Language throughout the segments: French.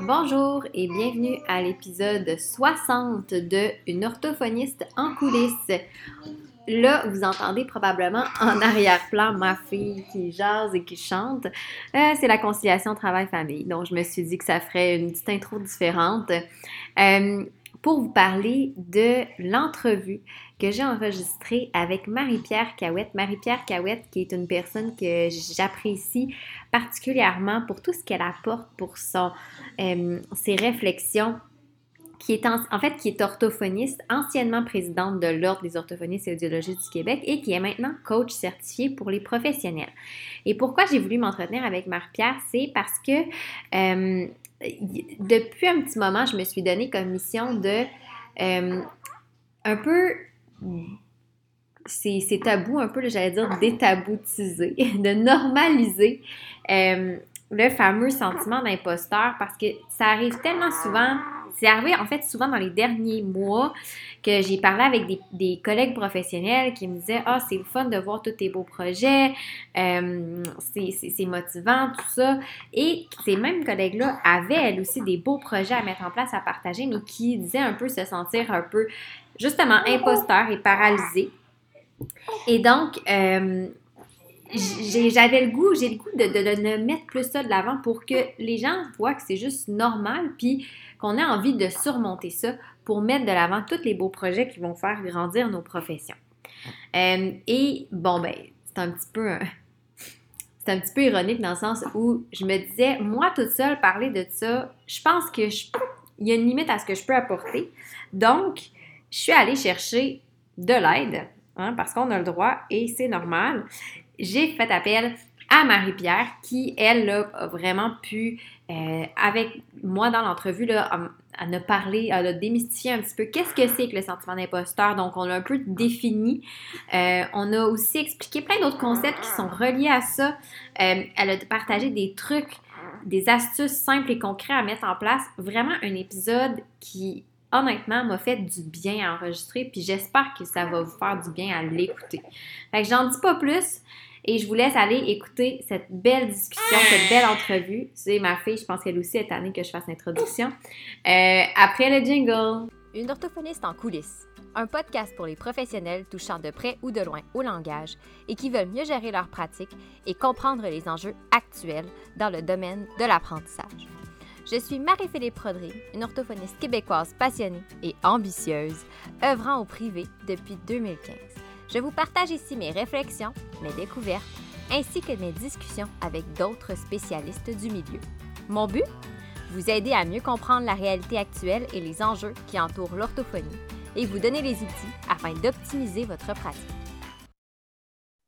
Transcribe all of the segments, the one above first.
Bonjour et bienvenue à l'épisode 60 de Une orthophoniste en coulisses. Là, vous entendez probablement en arrière-plan ma fille qui jase et qui chante. Euh, c'est la conciliation travail-famille. Donc, je me suis dit que ça ferait une petite intro différente. Euh, pour vous parler de l'entrevue que j'ai enregistrée avec Marie-Pierre Cahouette. Marie-Pierre Cahouette, qui est une personne que j'apprécie particulièrement pour tout ce qu'elle apporte pour son, euh, ses réflexions qui est en, fait qui est orthophoniste, anciennement présidente de l'Ordre des orthophonistes et audiologistes du Québec et qui est maintenant coach certifié pour les professionnels. Et pourquoi j'ai voulu m'entretenir avec Marie-Pierre, c'est parce que euh, depuis un petit moment, je me suis donné comme mission de euh, un peu c'est tabou, un peu, j'allais dire détaboutiser, de normaliser euh, le fameux sentiment d'imposteur parce que ça arrive tellement souvent c'est arrivé en fait souvent dans les derniers mois que j'ai parlé avec des, collègues professionnels qui me disaient Ah, c'est le fun de voir tous tes beaux projets, euh, c'est motivant, tout ça. Et ces mêmes collègues-là avaient elles aussi des beaux projets à mettre en place, à partager, mais qui disaient un peu se sentir un peu justement imposteur et paralysé. Et donc, euh, j'avais le goût, j'ai le goût de, de, mettre plus ça de l'avant pour que les gens voient que c'est juste normal, puis qu'on ait envie de surmonter ça pour mettre de l'avant tous les beaux projets qui vont faire grandir nos professions. Euh, et bon, ben, c'est un petit peu c'est un petit peu ironique dans le sens où je me disais, moi toute seule, parler de ça, je pense que il y a une limite à ce que je peux apporter. Donc, je suis allée chercher de l'aide, hein, parce qu'on a le droit et c'est normal. J'ai fait appel à Marie-Pierre qui, elle, a vraiment pu, euh, avec moi dans l'entrevue, là, elle a parlé, elle a démystifié un petit peu qu'est-ce que c'est que le sentiment d'imposteur? Donc, on l'a un peu défini. Euh, on a aussi expliqué plein d'autres concepts qui sont reliés à ça. Euh, elle a partagé des trucs, des astuces simples et concrets à mettre en place. Vraiment un épisode qui, honnêtement, m'a fait du bien à enregistrer. Puis j'espère que ça va vous faire du bien à l'écouter. Fait que j'en dis pas plus. Et je vous laisse aller écouter cette belle discussion, cette belle entrevue. C'est ma fille, je pense qu'elle aussi est année que je fasse l'introduction. Euh, après le jingle. Une orthophoniste en coulisses. Un podcast pour les professionnels touchant de près ou de loin au langage et qui veulent mieux gérer leur pratique et comprendre les enjeux actuels dans le domaine de l'apprentissage. Je suis Marie-Philippe Rodry, une orthophoniste québécoise passionnée et ambitieuse, œuvrant au privé depuis 2015. Je vous partage ici mes réflexions, mes découvertes, ainsi que mes discussions avec d'autres spécialistes du milieu. Mon but? Vous aider à mieux comprendre la réalité actuelle et les enjeux qui entourent l'orthophonie et vous donner les outils afin d'optimiser votre pratique.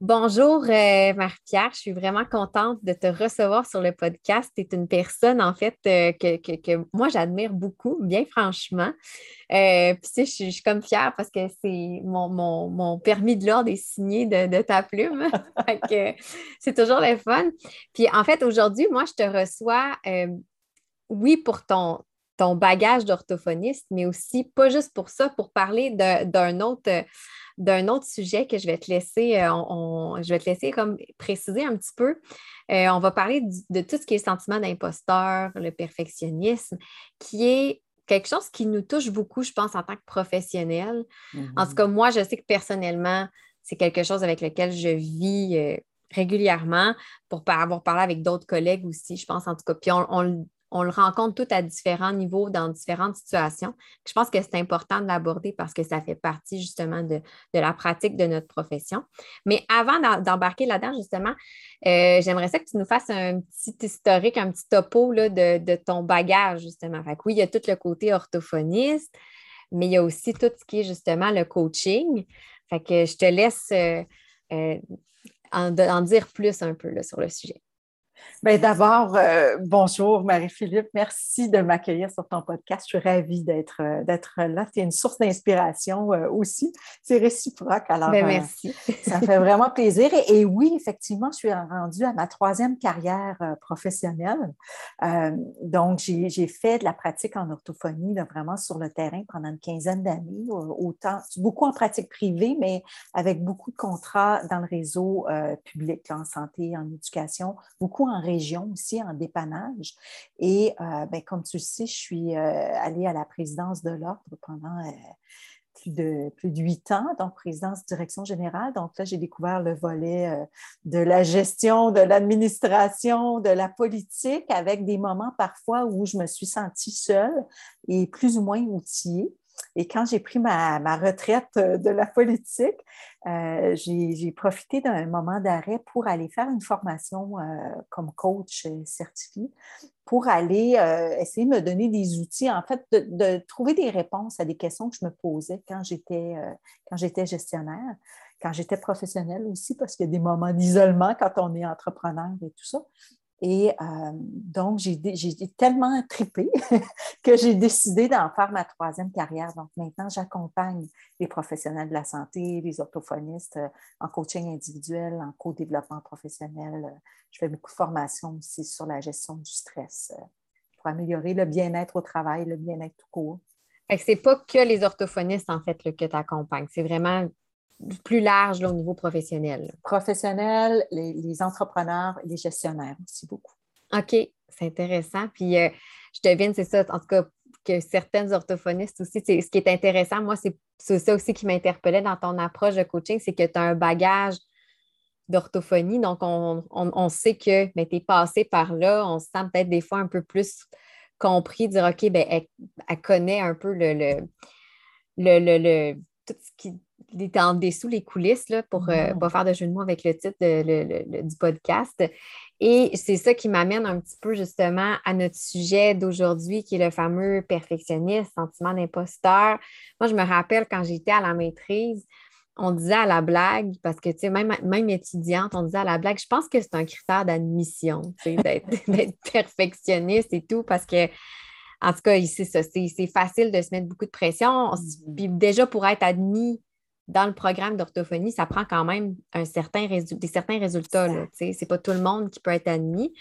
Bonjour euh, Marie-Pierre, je suis vraiment contente de te recevoir sur le podcast. Tu es une personne en fait euh, que, moi j'admire beaucoup, bien franchement. Euh, puis je, suis comme fière parce que c'est mon, permis de l'ordre est signé de, ta plume. c'est toujours le fun. Puis en fait, aujourd'hui, moi je te reçois, oui, pour ton, ton bagage d'orthophoniste, mais aussi pas juste pour ça, pour parler d'un autre d'un autre sujet que je vais te laisser, euh, je vais te laisser comme préciser un petit peu. Euh, on va parler de tout ce qui est sentiment d'imposteur, le perfectionnisme, qui est quelque chose qui nous touche beaucoup, je pense, en tant que professionnel. En tout cas, mm-hmm. moi, je sais que personnellement, c'est quelque chose avec lequel je vis euh, régulièrement pour avoir parlé avec d'autres collègues aussi, je pense en tout cas. Puis on, on, on le rencontre tout à différents niveaux dans différentes situations. Je pense que c'est important de l'aborder parce que ça fait partie justement de, la pratique de notre profession. Mais avant d'embarquer là-dedans, justement, euh, j'aimerais ça que tu nous fasses un petit historique, un petit topo de, ton bagage, justement. Fait oui, il y a tout le côté orthophoniste, mais il y a aussi tout ce qui est justement le coaching. Fait que je te laisse euh, euh, en, dire plus un peu sur le sujet. Bien, d'abord, euh, bonjour Marie-Philippe. Merci de m'accueillir sur ton podcast. Je suis ravie d'être, euh, d'être là. Tu es une source d'inspiration euh, aussi. C'est réciproque. Alors, ben, merci. ça fait vraiment plaisir. Et, oui, effectivement, je suis rendue à ma troisième carrière professionnelle. donc, j'ai, fait de la pratique en orthophonie vraiment sur le terrain pendant une quinzaine d'années, autant, beaucoup en pratique privée, mais avec beaucoup de contrats dans le réseau public, en santé, en éducation, beaucoup en région aussi, en dépannage. Et ben, comme tu le sais, je suis allée à la présidence de l'Ordre pendant plus de plus de huit ans, donc présidence direction générale. Donc là, j'ai découvert le volet euh, de la gestion, de l'administration, de la politique, avec des moments parfois où je me suis sentie seule et plus ou moins outillée. Et quand j'ai pris ma, retraite euh, de la politique, euh, j'ai profité d'un moment d'arrêt pour aller faire une formation euh, comme coach certifié, pour aller essayer de me donner des outils, en fait, de, trouver des réponses à des questions que je me posais quand j'étais gestionnaire, quand j'étais professionnelle aussi, parce qu'il y a des moments d'isolement quand on est entrepreneur et tout ça. Et euh, donc, j'ai tellement tripé que j'ai décidé d'en faire ma troisième carrière. Donc, maintenant, j'accompagne les professionnels de la santé, les orthophonistes euh, en coaching individuel, en co-développement professionnel. Je fais beaucoup de formations aussi sur la gestion du stress euh, pour améliorer le bien-être au travail, le bien-être tout court. Ce n'est pas que les orthophonistes, en fait, que tu accompagnes. C'est vraiment plus large au niveau professionnel. Professionnel, les, entrepreneurs, les gestionnaires aussi beaucoup. OK, c'est intéressant. Puis euh, je devine, c'est ça, en tout cas, que certaines orthophonistes aussi, ce qui est intéressant, moi, c'est ça aussi qui m'interpellait dans ton approche de coaching, c'est que tu as un bagage d'orthophonie. Donc, on, sait que tu es passé par là, on se sent peut-être des fois un peu plus compris, dire OK, ben, elle, connaît un peu le, le, le, tout ce qui il est en dessous les coulisses là, pour ne euh, pas faire de jeu de mots avec le titre du podcast. Et c'est ça qui m'amène un petit peu justement à notre sujet d'aujourd'hui, qui est le fameux perfectionniste, sentiment d'imposteur. Moi, je me rappelle quand j'étais à la maîtrise, on disait à la blague, parce que tu sais, même, même étudiante, on disait à la blague, je pense que c'est un critère d'admission, d'être perfectionniste et tout, parce que en tout cas, c'est ça, c'est facile de se mettre beaucoup de pression. Mm-hmm. Puis déjà, pour être admis dans le programme d'orthophonie, ça prend quand même un certain des certains résultats. Ce n'est pas tout le monde qui peut être admis.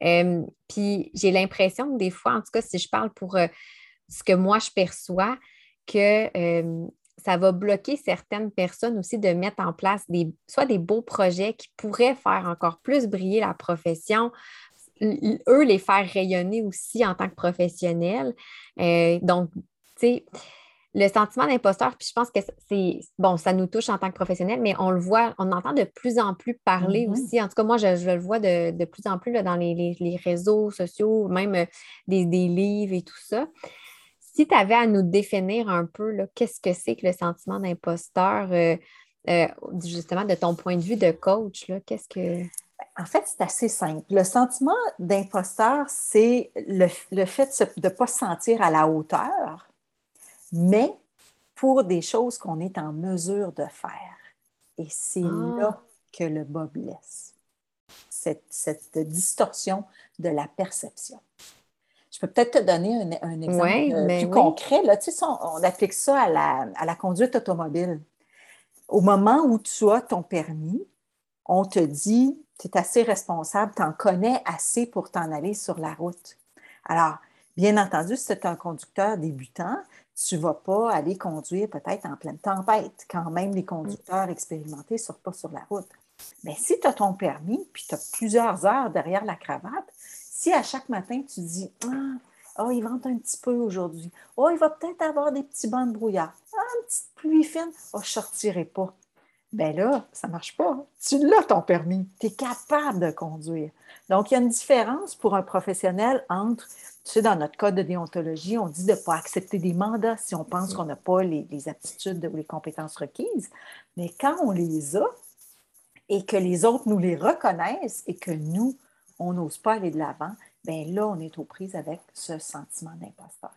puis j'ai l'impression que des fois, en tout cas, si je parle pour euh, ce que moi je perçois, que ça va bloquer certaines personnes aussi de mettre en place des, soit des beaux projets qui pourraient faire encore plus briller la profession, eux les faire rayonner aussi en tant que professionnels. Euh, donc, tu sais, le sentiment d'imposteur, puis je pense que c'est bon, ça nous touche en tant que professionnel, mais on le voit, on entend de plus en plus parler mm-hmm. aussi. En tout cas, moi, je, le vois de, plus en plus là, dans les, réseaux sociaux, même euh, des, livres et tout ça. Si tu avais à nous définir un peu, qu'est-ce que c'est que le sentiment d'imposteur, euh, euh, justement, de ton point de vue de coach, qu'est-ce que. En fait, c'est assez simple. Le sentiment d'imposteur, c'est le, le, fait de ne pas se sentir à la hauteur mais pour des choses qu'on est en mesure de faire. Et c'est ah. là que le bas blesse, cette, distorsion de la perception. Je peux peut-être te donner un, exemple euh, plus concret. Là, tu sais, on, applique ça à la, à la conduite automobile. Au moment où tu as ton permis, on te dit, tu es assez responsable, tu en connais assez pour t'en aller sur la route. Alors, bien entendu, si tu es un conducteur débutant, tu ne vas pas aller conduire peut-être en pleine tempête, quand même les conducteurs expérimentés ne sortent pas sur la route. Mais si tu as ton permis, puis tu as plusieurs heures derrière la cravate, si à chaque matin tu dis Ah, oh, il vente un petit peu aujourd'hui, oh, il va peut-être avoir des petits bancs de brouillard, ah, une petite pluie fine, oh, je ne sortirai pas. Bien là, ça ne marche pas. Tu l'as ton permis, tu es capable de conduire. Donc, il y a une différence pour un professionnel entre tu sais, dans notre code de déontologie, on dit de ne pas accepter des mandats si on pense qu'on n'a pas les, aptitudes ou les compétences requises. Mais quand on les a et que les autres nous les reconnaissent et que nous, on n'ose pas aller de l'avant, bien là, on est aux prises avec ce sentiment d'imposteur.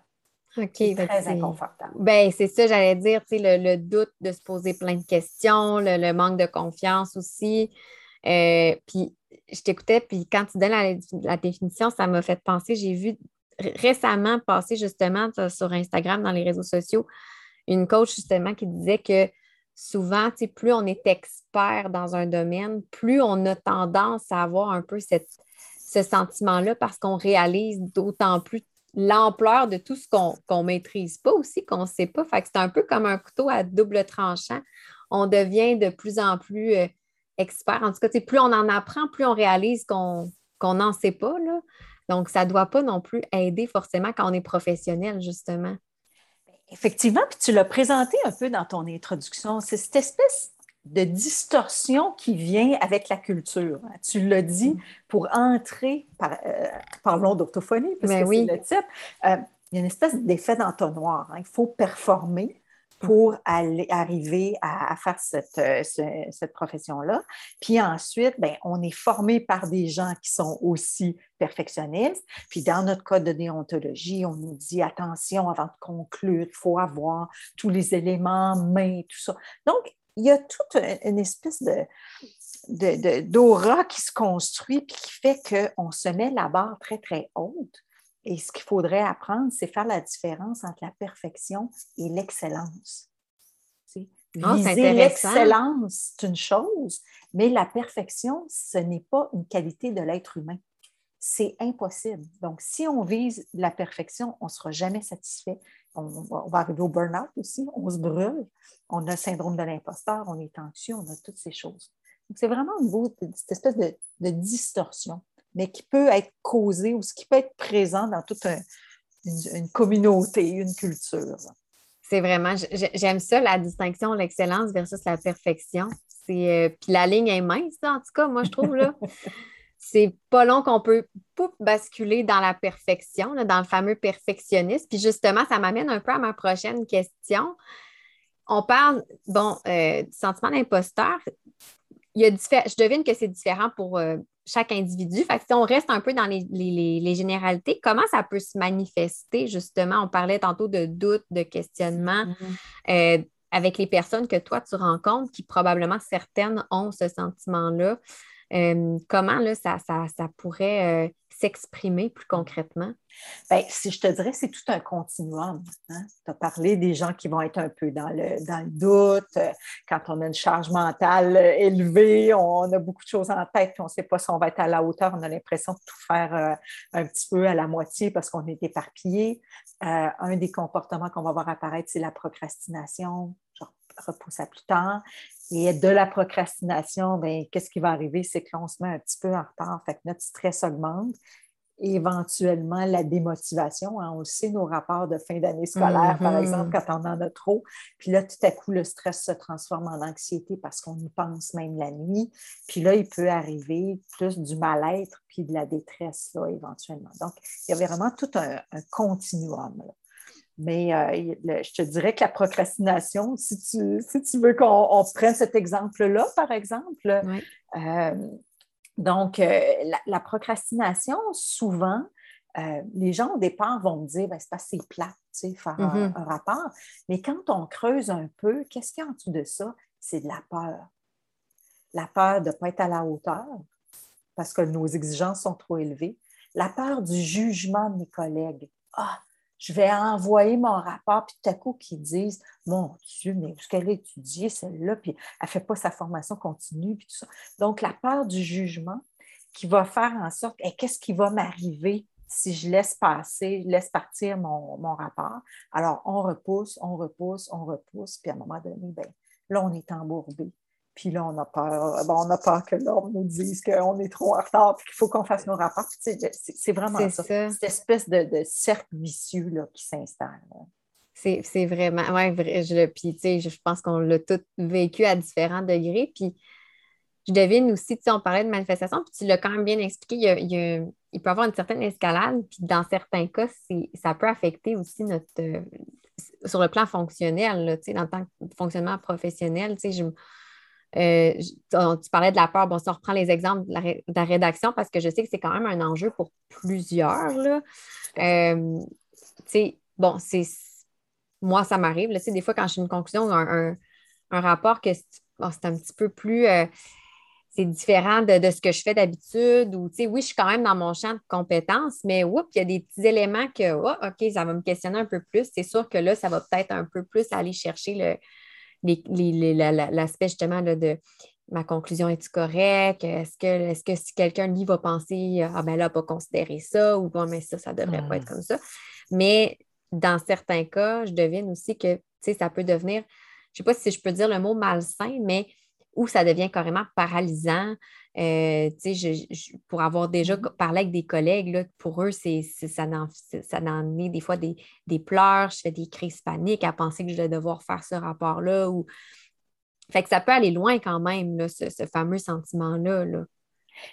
OK. C'est très inconfortable. Ben, c'est ça, j'allais dire, tu sais, le, doute de se poser plein de questions, le, manque de confiance aussi. Euh, puis, je t'écoutais, puis quand tu donnes la, la définition, ça m'a fait penser, j'ai vu récemment passé justement sur Instagram, dans les réseaux sociaux, une coach justement qui disait que souvent, plus on est expert dans un domaine, plus on a tendance à avoir un peu ce sentiment-là parce qu'on réalise d'autant plus l'ampleur de tout ce qu'on ne maîtrise pas aussi, qu'on ne sait pas. C'est un peu comme un couteau à double tranchant. On devient de plus en plus euh, expert. En tout cas, plus on en apprend, plus on réalise qu'on n'en sait pas. Donc, ça ne doit pas non plus aider forcément quand on est professionnel, justement. Effectivement, puis tu l'as présenté un peu dans ton introduction. C'est cette espèce de distorsion qui vient avec la culture. Tu l'as dit, pour entrer, par, euh, parlons d'orthophonie, parce ben que c'est le type, euh, il y a une espèce d'effet d'entonnoir. Hein. Il faut performer pour aller, arriver à, faire cette, euh, cette profession-là. Puis ensuite, bien, on est formé par des gens qui sont aussi perfectionnistes. Puis dans notre code de déontologie, on nous dit attention avant de conclure, il faut avoir tous les éléments mains, tout ça. Donc, il y a toute une espèce de, d'aura qui se construit puis qui fait qu'on se met la barre très, très haute. Et ce qu'il faudrait apprendre, c'est faire la différence entre la perfection et l'excellence. Viser l'excellence, c'est une chose, mais la perfection, ce n'est pas une qualité de l'être humain. C'est impossible. Donc, si on vise la perfection, on ne sera jamais satisfait. On, va arriver au burn-out aussi, on se brûle, on a le syndrome de l'imposteur, on est anxieux, on a toutes ces choses. Donc, c'est vraiment au niveau de cette espèce de distorsion mais qui peut être causé ou ce qui peut être présent dans toute une, communauté, une culture. C'est vraiment, j'aime ça, la distinction, l'excellence versus la perfection. C'est, euh, puis la ligne est mince, en tout cas, moi, je trouve, là. c'est pas long qu'on peut basculer dans la perfection, dans le fameux perfectionniste. Puis justement, ça m'amène un peu à ma prochaine question. On parle, bon, euh, du sentiment d'imposteur. Il y a je devine que c'est différent pour euh, chaque individu. Fait si on reste un peu dans les, généralités, comment ça peut se manifester, justement? On parlait tantôt de doute, de questionnement. Mm-hmm. Euh, avec les personnes que toi, tu rencontres, qui probablement certaines ont ce sentiment-là, euh, comment là, ça, ça, pourrait euh, s'exprimer plus concrètement? Bien, si je te dirais, c'est tout un continuum. Hein. Tu as parlé des gens qui vont être un peu dans le, dans le doute, euh, quand on a une charge mentale élevée, on a beaucoup de choses en tête, puis on ne sait pas si on va être à la hauteur, on a l'impression de tout faire un petit peu à la moitié parce qu'on est éparpillé. un des comportements qu'on va voir apparaître, c'est la procrastination, repousse à plus tard. Et de la procrastination, ben, qu'est-ce qui va arriver? C'est que l'on se met un petit peu en retard, fait que notre stress augmente éventuellement la démotivation. Hein. On le sait, nos rapports de fin d'année scolaire, par mm-hmm. exemple, quand on en a trop. Puis là, tout à coup, le stress se transforme en anxiété parce qu'on y pense même la nuit. Puis là, il peut arriver plus du mal-être puis de la détresse, là, éventuellement. Donc, il y avait vraiment tout un, continuum. Mais euh, je te dirais que la procrastination, si tu, si tu veux qu'on prenne cet exemple-là, par exemple, euh, donc, euh, la, procrastination, souvent, euh, les gens au départ vont me dire, ben, c'est pas assez plate, tu sais, faire mm-hmm. un, rapport. Mais quand on creuse un peu, qu'est-ce qu'il y a en dessous de ça? C'est de la peur. La peur de ne pas être à la hauteur parce que nos exigences sont trop élevées. La peur du jugement de mes collègues. Ah, je vais envoyer mon rapport, puis tout à coup, qu'ils disent Mon Dieu, mais ce qu'elle a étudié, celle-là, puis elle ne fait pas sa formation continue, puis tout ça. Donc, la peur du jugement qui va faire en sorte qu'est-ce qui va m'arriver si je laisse passer, je laisse partir mon, mon, rapport? Alors, on repousse, on repousse, on repousse, puis à un moment donné, ben, là, on est embourbé. Puis là, on a peur, on a peur que l'ordre nous dise qu'on est trop en retard et qu'il faut qu'on fasse nos rapports. C'est vraiment ça. Cette espèce de, cercle vicieux là, qui s'installe. C'est vraiment, ouais, vrai, je, puis, je pense qu'on l'a tout vécu à différents degrés. Puis je devine aussi, tu sais, on parlait de manifestation, puis tu l'as quand même bien expliqué, il, peut y avoir une certaine escalade, puis dans certains cas, ça peut affecter aussi notre, euh, sur le plan fonctionnel, tu sais, dans le temps fonctionnement professionnel, tu sais, je euh, tu parlais de la peur. Bon, si on reprend les exemples de la, rédaction, parce que je sais que c'est quand même un enjeu pour plusieurs. Euh, bon, c'est moi, ça m'arrive. Des fois, quand je fais une conclusion, un, un, rapport que c'est un petit peu plus. Euh, c'est différent de, ce que je fais d'habitude ou, oui, je suis quand même dans mon champ de compétences, mais oups, il y a des petits éléments que, oh, OK, ça va me questionner un peu plus. C'est sûr que là, ça va peut-être un peu plus aller chercher le, l'aspect justement de ma conclusion est-tu correcte? Est-ce que, est que si quelqu'un lit va penser Ah ben là, pas considérer ça ou bon, mais ça, ça ne devrait pas être comme ça. Mais dans certains cas, je devine aussi que ça peut devenir, je ne sais pas si je peux dire le mot malsain, mais ou ça devient carrément paralysant. Euh, pour avoir déjà mm-hmm. parlé avec des collègues, pour eux, c'est, ça, en, ça est des fois des, pleurs, je fais des crises paniques à penser que je vais devoir faire ce rapport-là. Ou... Fait que ça peut aller loin quand même, ce, fameux sentiment-là. Là.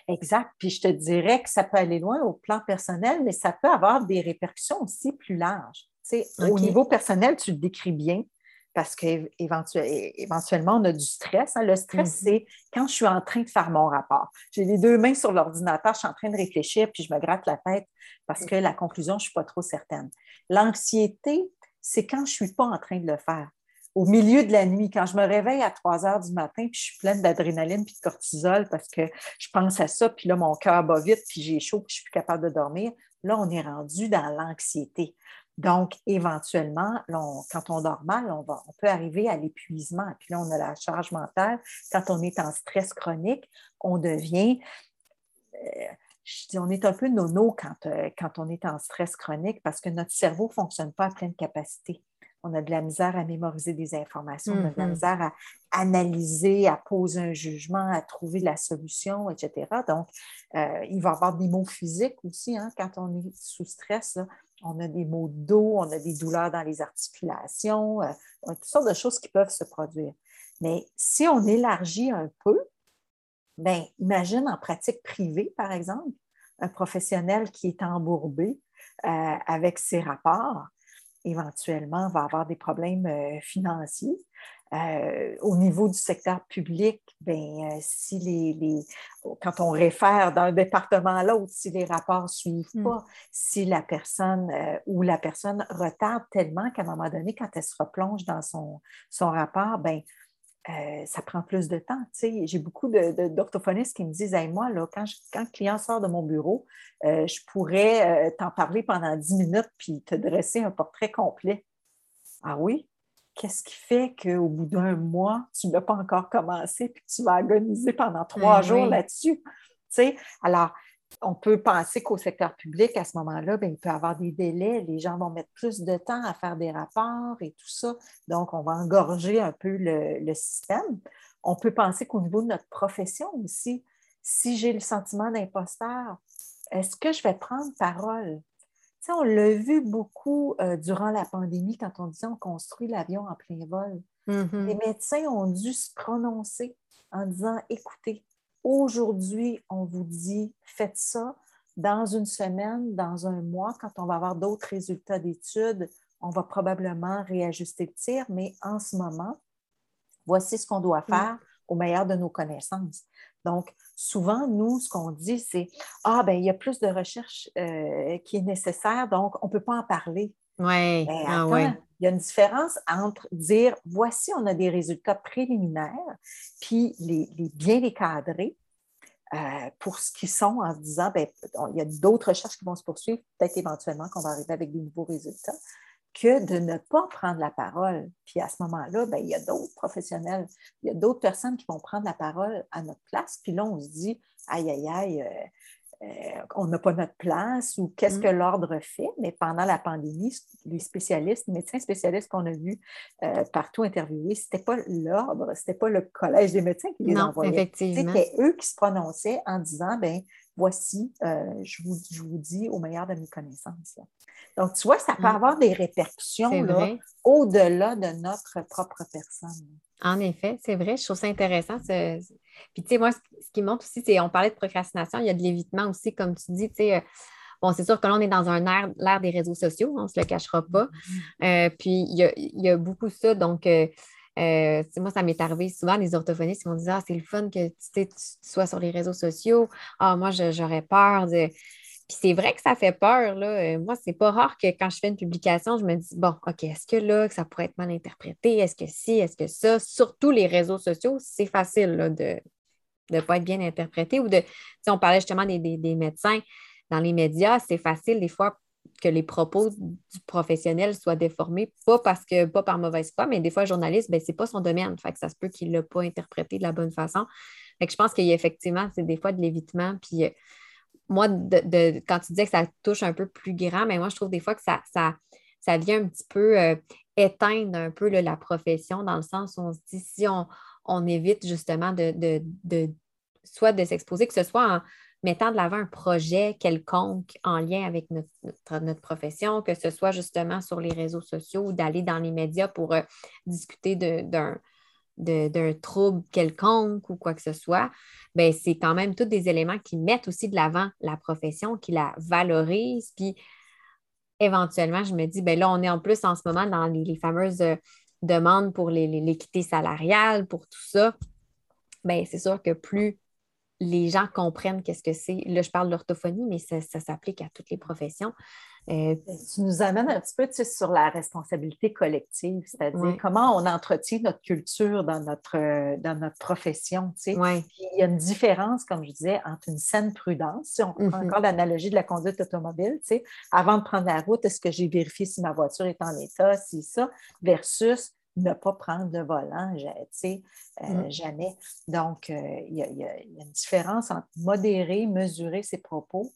Exact. Puis je te dirais que ça peut aller loin au plan personnel, mais ça peut avoir des répercussions aussi plus larges. Au niveau personnel, tu le décris bien parce qu'éventuellement, on a du stress. Hein. Le stress, mm-hmm. c'est quand je suis en train de faire mon rapport. J'ai les deux mains sur l'ordinateur, je suis en train de réfléchir, puis je me gratte la tête parce que la conclusion, je ne suis pas trop certaine. L'anxiété, c'est quand je ne suis pas en train de le faire. Au milieu de la nuit, quand je me réveille à 3 heures du matin, puis je suis pleine d'adrénaline puis de cortisol parce que je pense à ça, puis là, mon cœur bat vite, puis j'ai chaud, puis je suis plus capable de dormir. Là, on est rendu dans l'anxiété. Donc, éventuellement, quand on dort mal, on, va, on peut arriver à l'épuisement. Puis là, on a la charge mentale. Quand on est en stress chronique, on devient, euh, je dis, on est un peu nono quand, euh, quand on est en stress chronique parce que notre cerveau ne fonctionne pas à pleine capacité. On a de la misère à mémoriser des informations, on a de la mm-hmm. misère à analyser, à poser un jugement, à trouver la solution, etc. Donc, euh, il va y avoir des mots physiques aussi hein, quand on est sous stress on a des maux de dos, on a des douleurs dans les articulations, euh, toutes sortes de choses qui peuvent se produire. Mais si on élargit un peu, bien, imagine en pratique privée, par exemple, un professionnel qui est embourbé euh, avec ses rapports, éventuellement va avoir des problèmes euh, financiers. Euh, au niveau du secteur public, ben, euh, si les, quand on réfère d'un département à l'autre, si les rapports ne suivent hmm. pas, si la personne euh, ou la personne retarde tellement qu'à un moment donné, quand elle se replonge dans son, son rapport, ben, ça prend plus de temps. J'ai beaucoup d'orthophonistes qui me disent moi, là, quand, quand, le client sort de mon bureau, je pourrais t'en parler pendant 10 minutes puis te dresser un portrait complet. Ah oui? Qu'est-ce qui fait qu'au bout d'un mois, tu n'as pas encore commencé et tu vas agoniser pendant trois ben jours là-dessus? Alors, on peut penser qu'au secteur public, à ce moment-là, ben, il peut y avoir des délais, les gens vont mettre plus de temps à faire des rapports et tout ça. Donc, on va engorger un peu le, le système. On peut penser qu'au niveau de notre profession aussi, si j'ai le sentiment d'imposteur, est-ce que je vais prendre parole? On l'a vu beaucoup euh, durant la pandémie quand on disait on construit l'avion en plein vol. Mm-hmm. Les médecins ont dû se prononcer en disant écoutez, aujourd'hui, on vous dit faites ça. Dans une semaine, dans un mois, quand on va avoir d'autres résultats d'études, on va probablement réajuster le tir, mais en ce moment, voici ce qu'on doit mm. faire au meilleur de nos connaissances. Donc, souvent, nous, ce qu'on dit, c'est Ah, ben il y a plus de recherche euh, qui est nécessaire, donc on ne peut pas en parler. Oui. Ben, ah, il y a une différence entre dire voici, on a des résultats préliminaires, puis les, bien les cadrer. Euh, pour ce qu'ils sont en se disant, ben, il y a d'autres recherches qui vont se poursuivre, peut-être éventuellement qu'on va arriver avec des nouveaux résultats que de ne pas prendre la parole. Puis à ce moment-là, ben, il y a d'autres professionnels, il y a d'autres personnes qui vont prendre la parole à notre place. Puis là, on se dit, aïe, aïe, aïe, euh, euh, on n'a pas notre place ou qu'est-ce que mm. l'ordre fait? Mais pendant la pandémie, les spécialistes, les médecins spécialistes qu'on a vus euh, partout interviewés, ce n'était pas l'ordre, ce n'était pas le collège des médecins qui les non, envoyait. C'était eux qui se prononçaient en disant, ben voici, je, vous, je, vous, dis au meilleur de mes connaissances. Donc, tu vois, ça peut mm. avoir des répercussions au-delà de notre propre personne. En effet, c'est vrai, je trouve ça intéressant. Puis, tu sais, moi, ce qui montre aussi, c'est, on parlait de procrastination, il y a de l'évitement aussi, comme tu dis, tu sais. Euh, bon, c'est sûr que là, on est dans un air, l'ère des réseaux sociaux, on ne se le cachera pas. Mm-hmm. Euh, puis, il y, a, beaucoup ça. Donc, euh, moi, ça m'est arrivé souvent, les orthophonistes qui vont dire Ah, c'est le fun que tu, sois sur les réseaux sociaux. Ah, moi, j'aurais peur de. Puis c'est vrai que ça fait peur. Là. Euh, moi, c'est pas rare que quand je fais une publication, je me dis bon, OK, est-ce que là, ça pourrait être mal interprété? Est-ce que si, est-ce que ça? Surtout les réseaux sociaux, c'est facile de ne pas être bien interprété ou de. On parlait justement des, médecins dans les médias, c'est facile des fois que les propos du professionnel soient déformés, pas parce que, pas par mauvaise foi, mais des fois, le journaliste, ben, c'est pas son domaine. Que ça se peut qu'il ne l'a pas interprété de la bonne façon. Je pense qu'il y a effectivement, c'est des fois de l'évitement. Puis euh, moi, de, quand tu disais que ça touche un peu plus grand, mais moi, je trouve des fois que ça, ça, ça vient un petit peu euh, éteindre un peu la profession dans le sens où on se dit si on, on évite justement de, de soit de s'exposer, que ce soit en mettant de l'avant un projet quelconque en lien avec notre, notre, profession, que ce soit justement sur les réseaux sociaux ou d'aller dans les médias pour euh, discuter d'un d'un trouble quelconque ou quoi que ce soit, ben c'est quand même tous des éléments qui mettent aussi de l'avant la profession, qui la valorisent. Puis éventuellement, je me dis, ben là, on est en plus en ce moment dans les, fameuses euh, demandes pour l'équité salariale, pour tout ça. Ben, c'est sûr que plus les gens comprennent qu'est-ce que c'est. Là, je parle de l'orthophonie, mais ça, s'applique à toutes les professions. Euh, tu nous amènes un petit peu sur la responsabilité collective, c'est-à-dire comment on entretient notre culture dans notre, dans notre profession. Il y a une différence, comme je disais, entre une saine prudence, si on prend mm-hmm. encore l'analogie de la conduite automobile, avant de prendre la route, est-ce que j'ai vérifié si ma voiture est en état, si ça, versus ne pas prendre le volant, tu sais, euh, mm. jamais. Donc, euh, il y, a une différence entre modérer, mesurer ses propos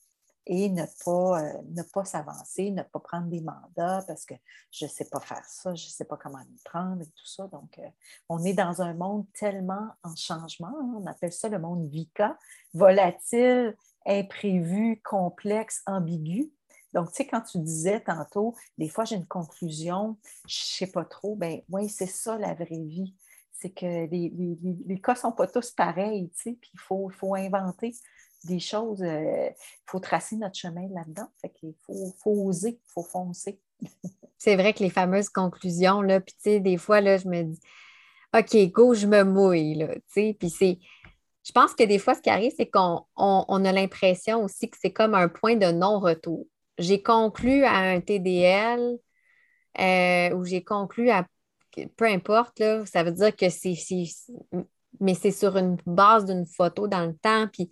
et ne pas, euh, ne pas s'avancer, ne pas prendre des mandats parce que je ne sais pas faire ça, je ne sais pas comment me prendre et tout ça. Donc, on est dans un monde tellement en changement, hein, on appelle ça le monde VICA, volatile, imprévu, complexe, ambigu. Donc, tu sais, quand tu disais tantôt, des fois j'ai une conclusion, je ne sais pas trop, ben oui, c'est ça la vraie vie. C'est que les, les, cas ne sont pas tous pareils, tu sais, puis il faut, faut, inventer des choses, il euh, faut tracer notre chemin là-dedans. Fait qu'il faut, faut oser, il faut foncer. c'est vrai que les fameuses conclusions, là, puis tu sais, des fois, là, je me dis, OK, go, je me mouille, là, tu sais, puis c'est je pense que des fois, ce qui arrive, c'est qu'on on, a l'impression aussi que c'est comme un point de non-retour j'ai conclu à un TDL euh, ou j'ai conclu à peu importe, là, ça veut dire que c'est, mais c'est sur une base d'une photo dans le temps. Puis,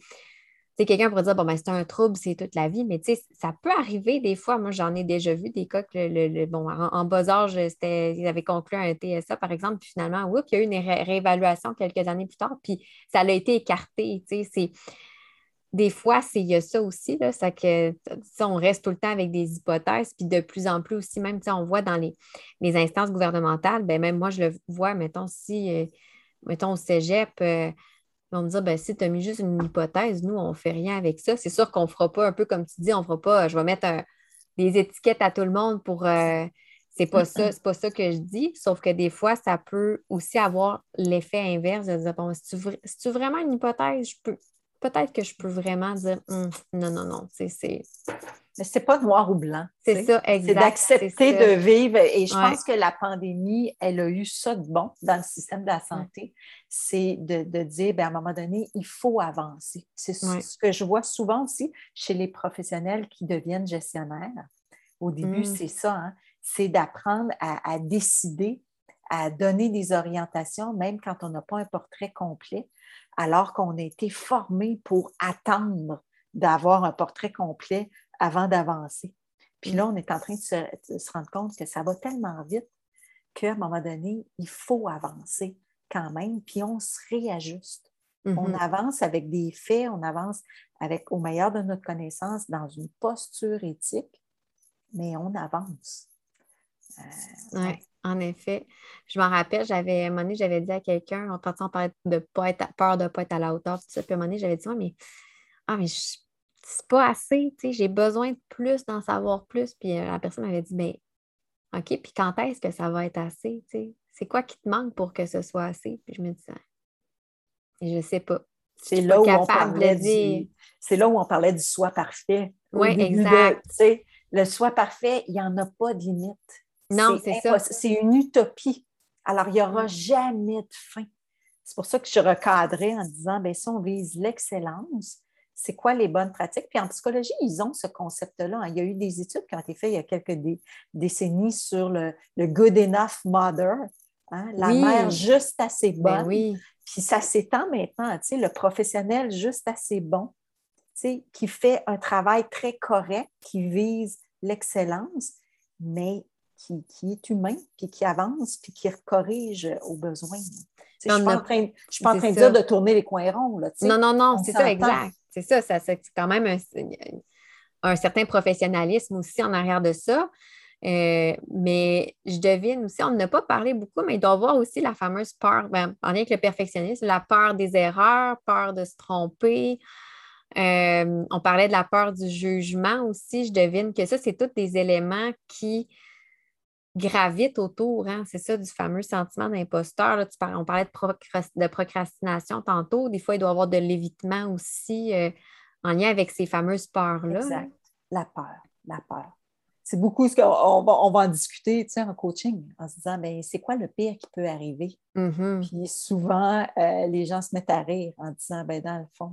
quelqu'un pourrait dire, bon, ben, c'est un trouble, c'est toute la vie, mais tu sais, ça peut arriver des fois. Moi, j'en ai déjà vu des cas que, le, bon, en, bas âge, ils avaient conclu un TSA, par exemple, puis finalement, oui, il y a eu une réévaluation quelques années plus tard, puis ça a été écarté. Tu sais, c'est des fois, il y a ça aussi, là, ça que, on reste tout le temps avec des hypothèses, puis de plus en plus aussi, même on voit dans les, instances gouvernementales, ben, même moi, je le vois, mettons, si, euh, mettons, au cégep, euh, on va me dire, ben, si tu as mis juste une hypothèse, nous, on ne fait rien avec ça. C'est sûr qu'on ne fera pas, un peu comme tu dis, on ne fera pas, je vais mettre des étiquettes à tout le monde pour. Euh, c'est pas ça, c'est pas ça que je dis, sauf que des fois, ça peut aussi avoir l'effet inverse de dire, bon, si tu, vraiment une hypothèse, je peux, peut-être que je peux vraiment dire hum, non, non, non, c'est. Mais c'est pas noir ou blanc. C'est ça, exact. C'est d'accepter de vivre. Et je pense que la pandémie, elle a eu ça de bon dans le système de la santé. C'est de, dire, bien, à un moment donné, il faut avancer. C'est ce que je vois souvent aussi chez les professionnels qui deviennent gestionnaires. Au début, hum. c'est ça. Hein. C'est d'apprendre à, à décider, à donner des orientations, même quand on n'a pas un portrait complet alors qu'on a été formé pour attendre d'avoir un portrait complet avant d'avancer. Puis là, on est en train de se, rendre compte que ça va tellement vite qu'à un moment donné, il faut avancer quand même, puis on se réajuste. On mm-hmm. avance avec des faits, on avance avec au meilleur de notre connaissance dans une posture éthique, mais on avance. Euh, en effet. Je m'en rappelle, j'avais, à un moment donné, j'avais dit à quelqu'un, on t'entend parler de pas être, peur de ne pas être à la hauteur, tout ça. Puis à un moment donné, j'avais dit, mais, ah, mais c'est pas assez, tu sais, j'ai besoin de plus, d'en savoir plus. Puis euh, la personne m'avait dit, mais OK, puis quand est-ce que ça va être assez, tu sais? C'est quoi qui te manque pour que ce soit assez? Puis je me dis, ah, je ne sais pas. C'est là, où on parlait du, c'est là où on parlait du soi parfait. Oui, exact. le soi parfait, il n'y en a pas de limite. Non, c'est ça. C'est une utopie. Alors, il n'y aura jamais de fin. C'est pour ça que je recadrais en disant, bien, si on vise l'excellence, c'est quoi les bonnes pratiques? Puis en psychologie, ils ont ce concept-là. Il y a eu des études qui ont été faites il y a quelques décennies sur le, good enough mother, hein, la mère juste assez ben bonne. oui. Puis ça s'étend maintenant, tu sais, le professionnel juste assez bon, tu sais, qui fait un travail très correct, qui vise l'excellence, mais qui, est humain, puis qui avance, puis qui corrige aux besoins. Je ne suis pas en train, de dire de tourner les coins ronds. Là, non, non, non, c'est ça, exact. C'est ça, ça c'est quand même un, certain professionnalisme aussi en arrière de ça. Euh, mais je devine aussi, on n'a pas parlé beaucoup, mais il doit y avoir aussi la fameuse peur, ben, en lien avec le perfectionnisme, la peur des erreurs, peur de se tromper. Euh, on parlait de la peur du jugement aussi. Je devine que ça, c'est tous des éléments qui gravitent autour. Hein. C'est ça, du fameux sentiment d'imposteur. On parlait de, procrastination tantôt. Des fois, il doit y avoir de l'évitement aussi euh, en lien avec ces fameuses peurs-là. Exact. La peur. La peur. C'est beaucoup ce qu'on va, on va en discuter en coaching, en se disant ben, c'est quoi le pire qui peut arriver? Mm-hmm. Puis souvent, euh, les gens se mettent à rire en disant ben, dans le fond,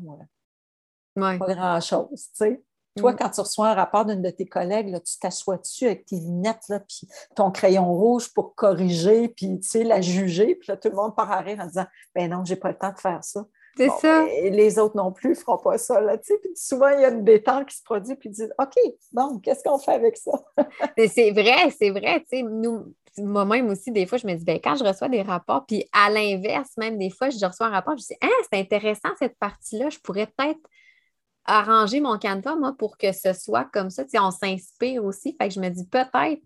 pas grand-chose. Toi, mm. quand tu reçois un rapport d'une de tes collègues, là, tu t'assois dessus avec tes lunettes, là, puis ton crayon rouge pour corriger, puis la juger, puis là, tout le monde part à rire en disant Ben non, j'ai pas le temps de faire ça. C'est ça. Et les autres non plus ne feront pas ça. Là, puis souvent, il y a une détente qui se produit, puis ils disent OK, bon, qu'est-ce qu'on fait avec ça? c'est vrai, c'est vrai. Nous, moi-même aussi, des fois, je me dis, ben, quand je reçois des rapports, puis à l'inverse, même des fois, je reçois un rapport, je dis, ah, c'est intéressant cette partie-là, je pourrais peut-être arranger mon canevas, moi, pour que ce soit comme ça. on s'inspire aussi. Fait que je me dis peut-être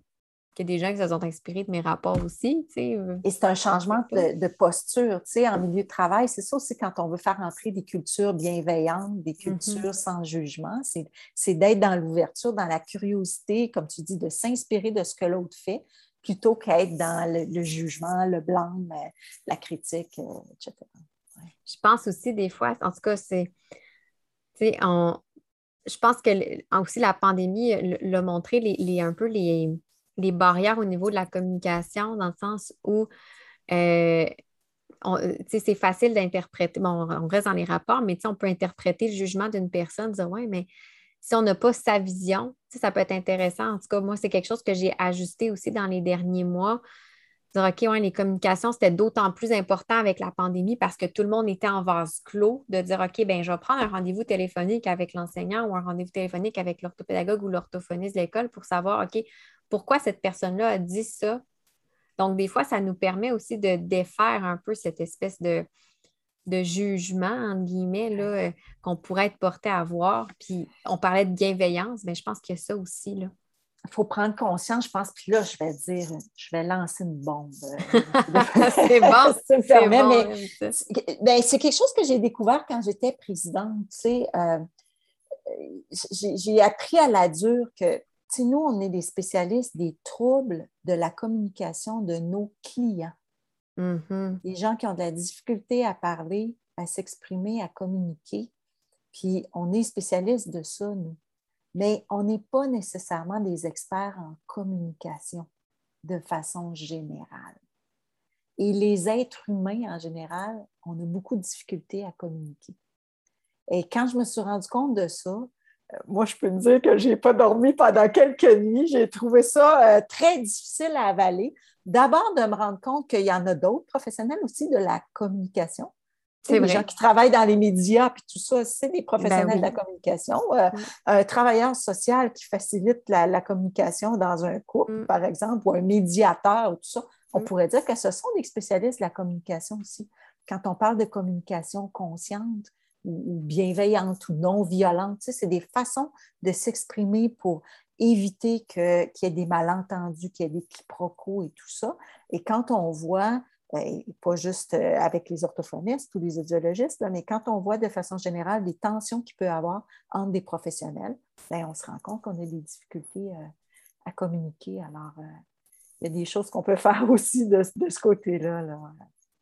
qu'il y a des gens qui se sont inspirés de mes rapports aussi. Euh. Et c'est un changement de, posture en milieu de travail. C'est ça aussi quand on veut faire entrer des cultures bienveillantes, des mm-hmm. cultures sans jugement. C'est d'être dans l'ouverture, dans la curiosité, comme tu dis, de s'inspirer de ce que l'autre fait plutôt qu'être dans le, jugement, le blâme, euh, la critique, euh, etc. Je pense aussi des fois, en tout cas, c'est je pense que aussi la pandémie l'a montré les, un peu les, barrières au niveau de la communication, dans le sens où euh, c'est facile d'interpréter. Bon, on reste dans les rapports, mais on peut interpréter le jugement d'une personne, dire Ouais, mais si on n'a pas sa vision, ça peut être intéressant. En tout cas, moi, c'est quelque chose que j'ai ajusté aussi dans les derniers mois dire, OK, ouais, les communications, c'était d'autant plus important avec la pandémie parce que tout le monde était en vase clos, de dire, OK, ben je vais prendre un rendez-vous téléphonique avec l'enseignant ou un rendez-vous téléphonique avec l'orthopédagogue ou l'orthophoniste de l'école pour savoir, OK, pourquoi cette personne-là a dit ça? Donc, des fois, ça nous permet aussi de défaire un peu cette espèce de, de jugement, entre guillemets, là, euh, qu'on pourrait être porté à voir. Puis, on parlait de bienveillance, mais je pense qu'il y a ça aussi, là il faut prendre conscience, je pense, puis là, je vais dire, je vais lancer une bombe. c'est bon, c'est ben, c'est quelque chose que j'ai découvert quand j'étais présidente. Tu sais, euh, j'ai appris à la dure que, tu sais, nous, on est des spécialistes des troubles de la communication de nos clients. Mm-hmm. Des gens qui ont de la difficulté à parler, à s'exprimer, à communiquer. Puis, on est spécialistes de ça, nous mais on n'est pas nécessairement des experts en communication de façon générale. Et les êtres humains en général, on a beaucoup de difficultés à communiquer. Et quand je me suis rendu compte de ça, euh, moi, je peux me dire que je n'ai pas dormi pendant quelques nuits. J'ai trouvé ça euh, très difficile à avaler. D'abord, de me rendre compte qu'il y en a d'autres professionnels aussi de la communication c'est les gens qui travaillent dans les médias, puis tout ça, c'est des professionnels ben de la communication. Euh, mm. Un travailleur social qui facilite la, communication dans un couple, mm. par exemple, ou un médiateur, ou tout ça. On mm. pourrait dire que ce sont des spécialistes de la communication aussi. Quand on parle de communication consciente ou, bienveillante ou non violente, c'est des façons de s'exprimer pour éviter qu'il y ait des malentendus, qu'il y ait des quiproquos et tout ça. Et quand on voit ben, pas juste euh, avec les orthophonistes ou les audiologistes, mais quand on voit de façon générale des tensions qu'il peut y avoir entre des professionnels, ben, on se rend compte qu'on a des difficultés euh, à communiquer. Alors, euh, il y a des choses qu'on peut faire aussi de, ce côté-là,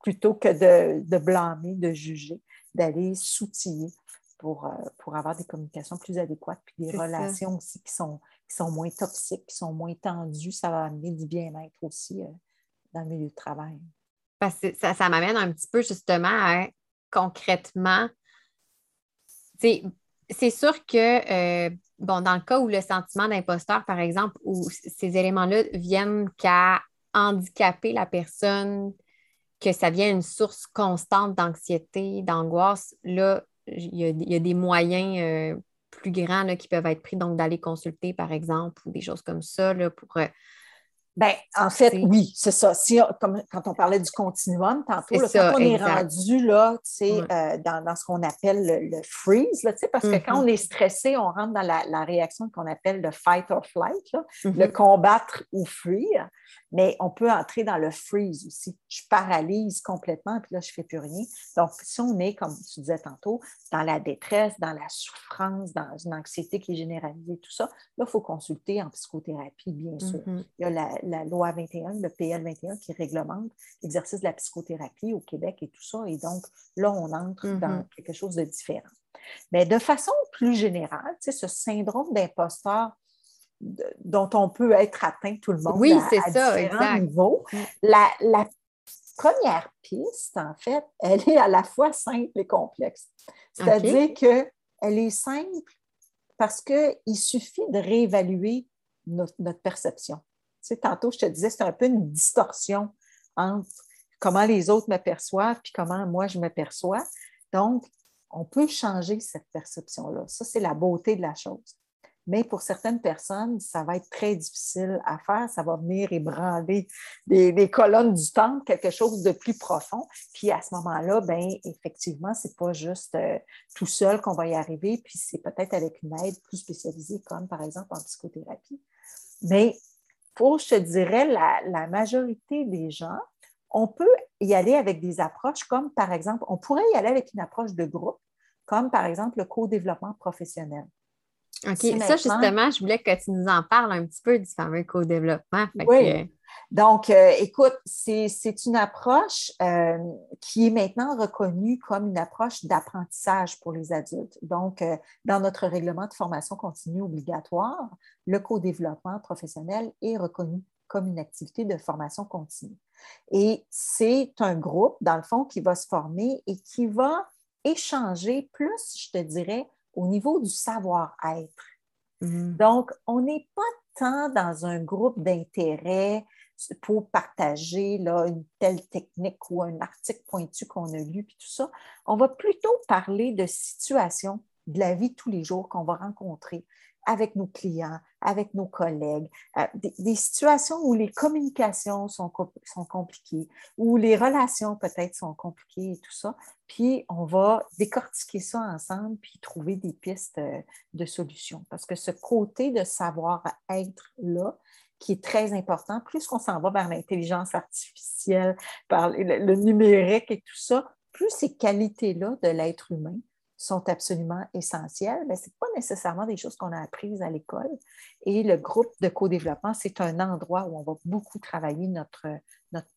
plutôt que de, blâmer, de juger, d'aller s'outiller pour, pour avoir des communications plus adéquates, puis des relations aussi qui sont, qui sont moins toxiques, qui sont moins tendues. Ça va amener du bien-être aussi dans le milieu de travail. Parce que ça, m'amène un petit peu justement à concrètement. C'est sûr que, euh, bon, dans le cas où le sentiment d'imposteur, par exemple, où ces éléments-là viennent qu'à handicaper la personne, que ça vient une source constante d'anxiété, d'angoisse, là, il y, a des moyens euh, plus grands qui peuvent être pris, donc d'aller consulter, par exemple, ou des choses comme ça, là, pour. Euh, Ben, en fait, oui, c'est ça. Si, comme quand on parlait du continuum tantôt, quand on est rendu là, euh, dans, ce qu'on appelle le, freeze, là, parce que quand mm-hmm. on est stressé, on rentre dans la, réaction qu'on appelle le fight or flight, le mm-hmm. combattre ou fuir mais on peut entrer dans le freeze aussi. Je paralyse complètement, puis là, je ne fais plus rien. Donc, si on est, comme tu disais tantôt, dans la détresse, dans la souffrance, dans une anxiété qui est généralisée, tout ça, là, il faut consulter en psychothérapie, bien sûr. Mm-hmm. Il y a la, loi 21, le PL 21 qui réglemente l'exercice de la psychothérapie au Québec et tout ça. Et donc, là, on entre dans mm-hmm. quelque chose de différent. Mais de façon plus générale, ce syndrome d'imposteur dont on peut être atteint tout le monde oui, c'est ça, exact. niveaux. Mm. La, première piste, en fait, elle est à la fois simple et complexe. C'est-à-dire qu'elle est simple parce qu'il suffit de réévaluer notre, perception. Tu sais, tantôt, je te disais, c'est un peu une distorsion entre comment les autres me perçoivent puis comment moi je me perçois. Donc, on peut changer cette perception-là. Ça, c'est la beauté de la chose. Mais pour certaines personnes, ça va être très difficile à faire. Ça va venir ébranler des, colonnes du temple, quelque chose de plus profond. Puis à ce moment-là, ben effectivement, ce n'est pas juste euh, tout seul qu'on va y arriver, puis c'est peut-être avec une aide plus spécialisée, comme par exemple en psychothérapie. Mais pour, je te dirais, la majorité des gens, on peut y aller avec des approches comme, par exemple, on pourrait y aller avec une approche de groupe, comme par exemple le co-développement professionnel. OK, ça justement, je voulais que tu nous en parles un petit peu du fameux co-développement. Oui. Donc, euh, écoute, c'est une approche euh, qui est maintenant reconnue comme une approche d'apprentissage pour les adultes. Donc, euh, dans notre règlement de formation continue obligatoire, le co-développement professionnel est reconnu comme une activité de formation continue. Et c'est un groupe, dans le fond, qui va se former et qui va échanger plus, je te dirais, au niveau du savoir-être. Mm-hmm. Donc, on n'est pas tant dans un groupe d'intérêt pour partager là, une telle technique ou un article pointu qu'on a lu, puis tout ça. On va plutôt parler de situations de la vie tous les jours qu'on va rencontrer avec nos clients, avec nos collègues, euh, des, situations où les communications sont, sont compliquées, où les relations peut-être sont compliquées et tout ça. Puis on va décortiquer ça ensemble puis trouver des pistes euh, de solutions. Parce que ce côté de savoir-être là, qui est très important, plus qu'on s'en va vers l'intelligence artificielle, par le numérique et tout ça, plus ces qualités-là de l'être humain sont absolument essentielles, mais ce n'est pas nécessairement des choses qu'on a apprises à l'école. Et le groupe de co-développement, c'est un endroit où on va beaucoup travailler notre,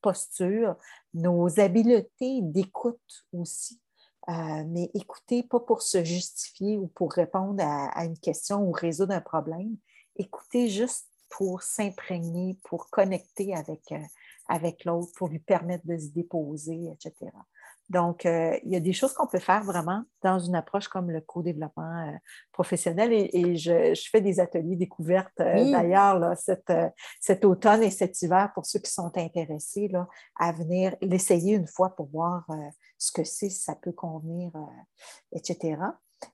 posture, nos habiletés d'écoute aussi. Euh, mais écouter, pas pour se justifier ou pour répondre à, une question ou résoudre un problème, écouter juste pour s'imprégner, pour connecter avec, euh, avec l'autre, pour lui permettre de se déposer, etc. Donc, euh, il y a des choses qu'on peut faire vraiment dans une approche comme le co-développement euh, professionnel et, je, fais des ateliers découvertes euh, d'ailleurs cet, automne et cet hiver pour ceux qui sont intéressés là, à venir l'essayer une fois pour voir ce que c'est, si ça peut convenir, etc.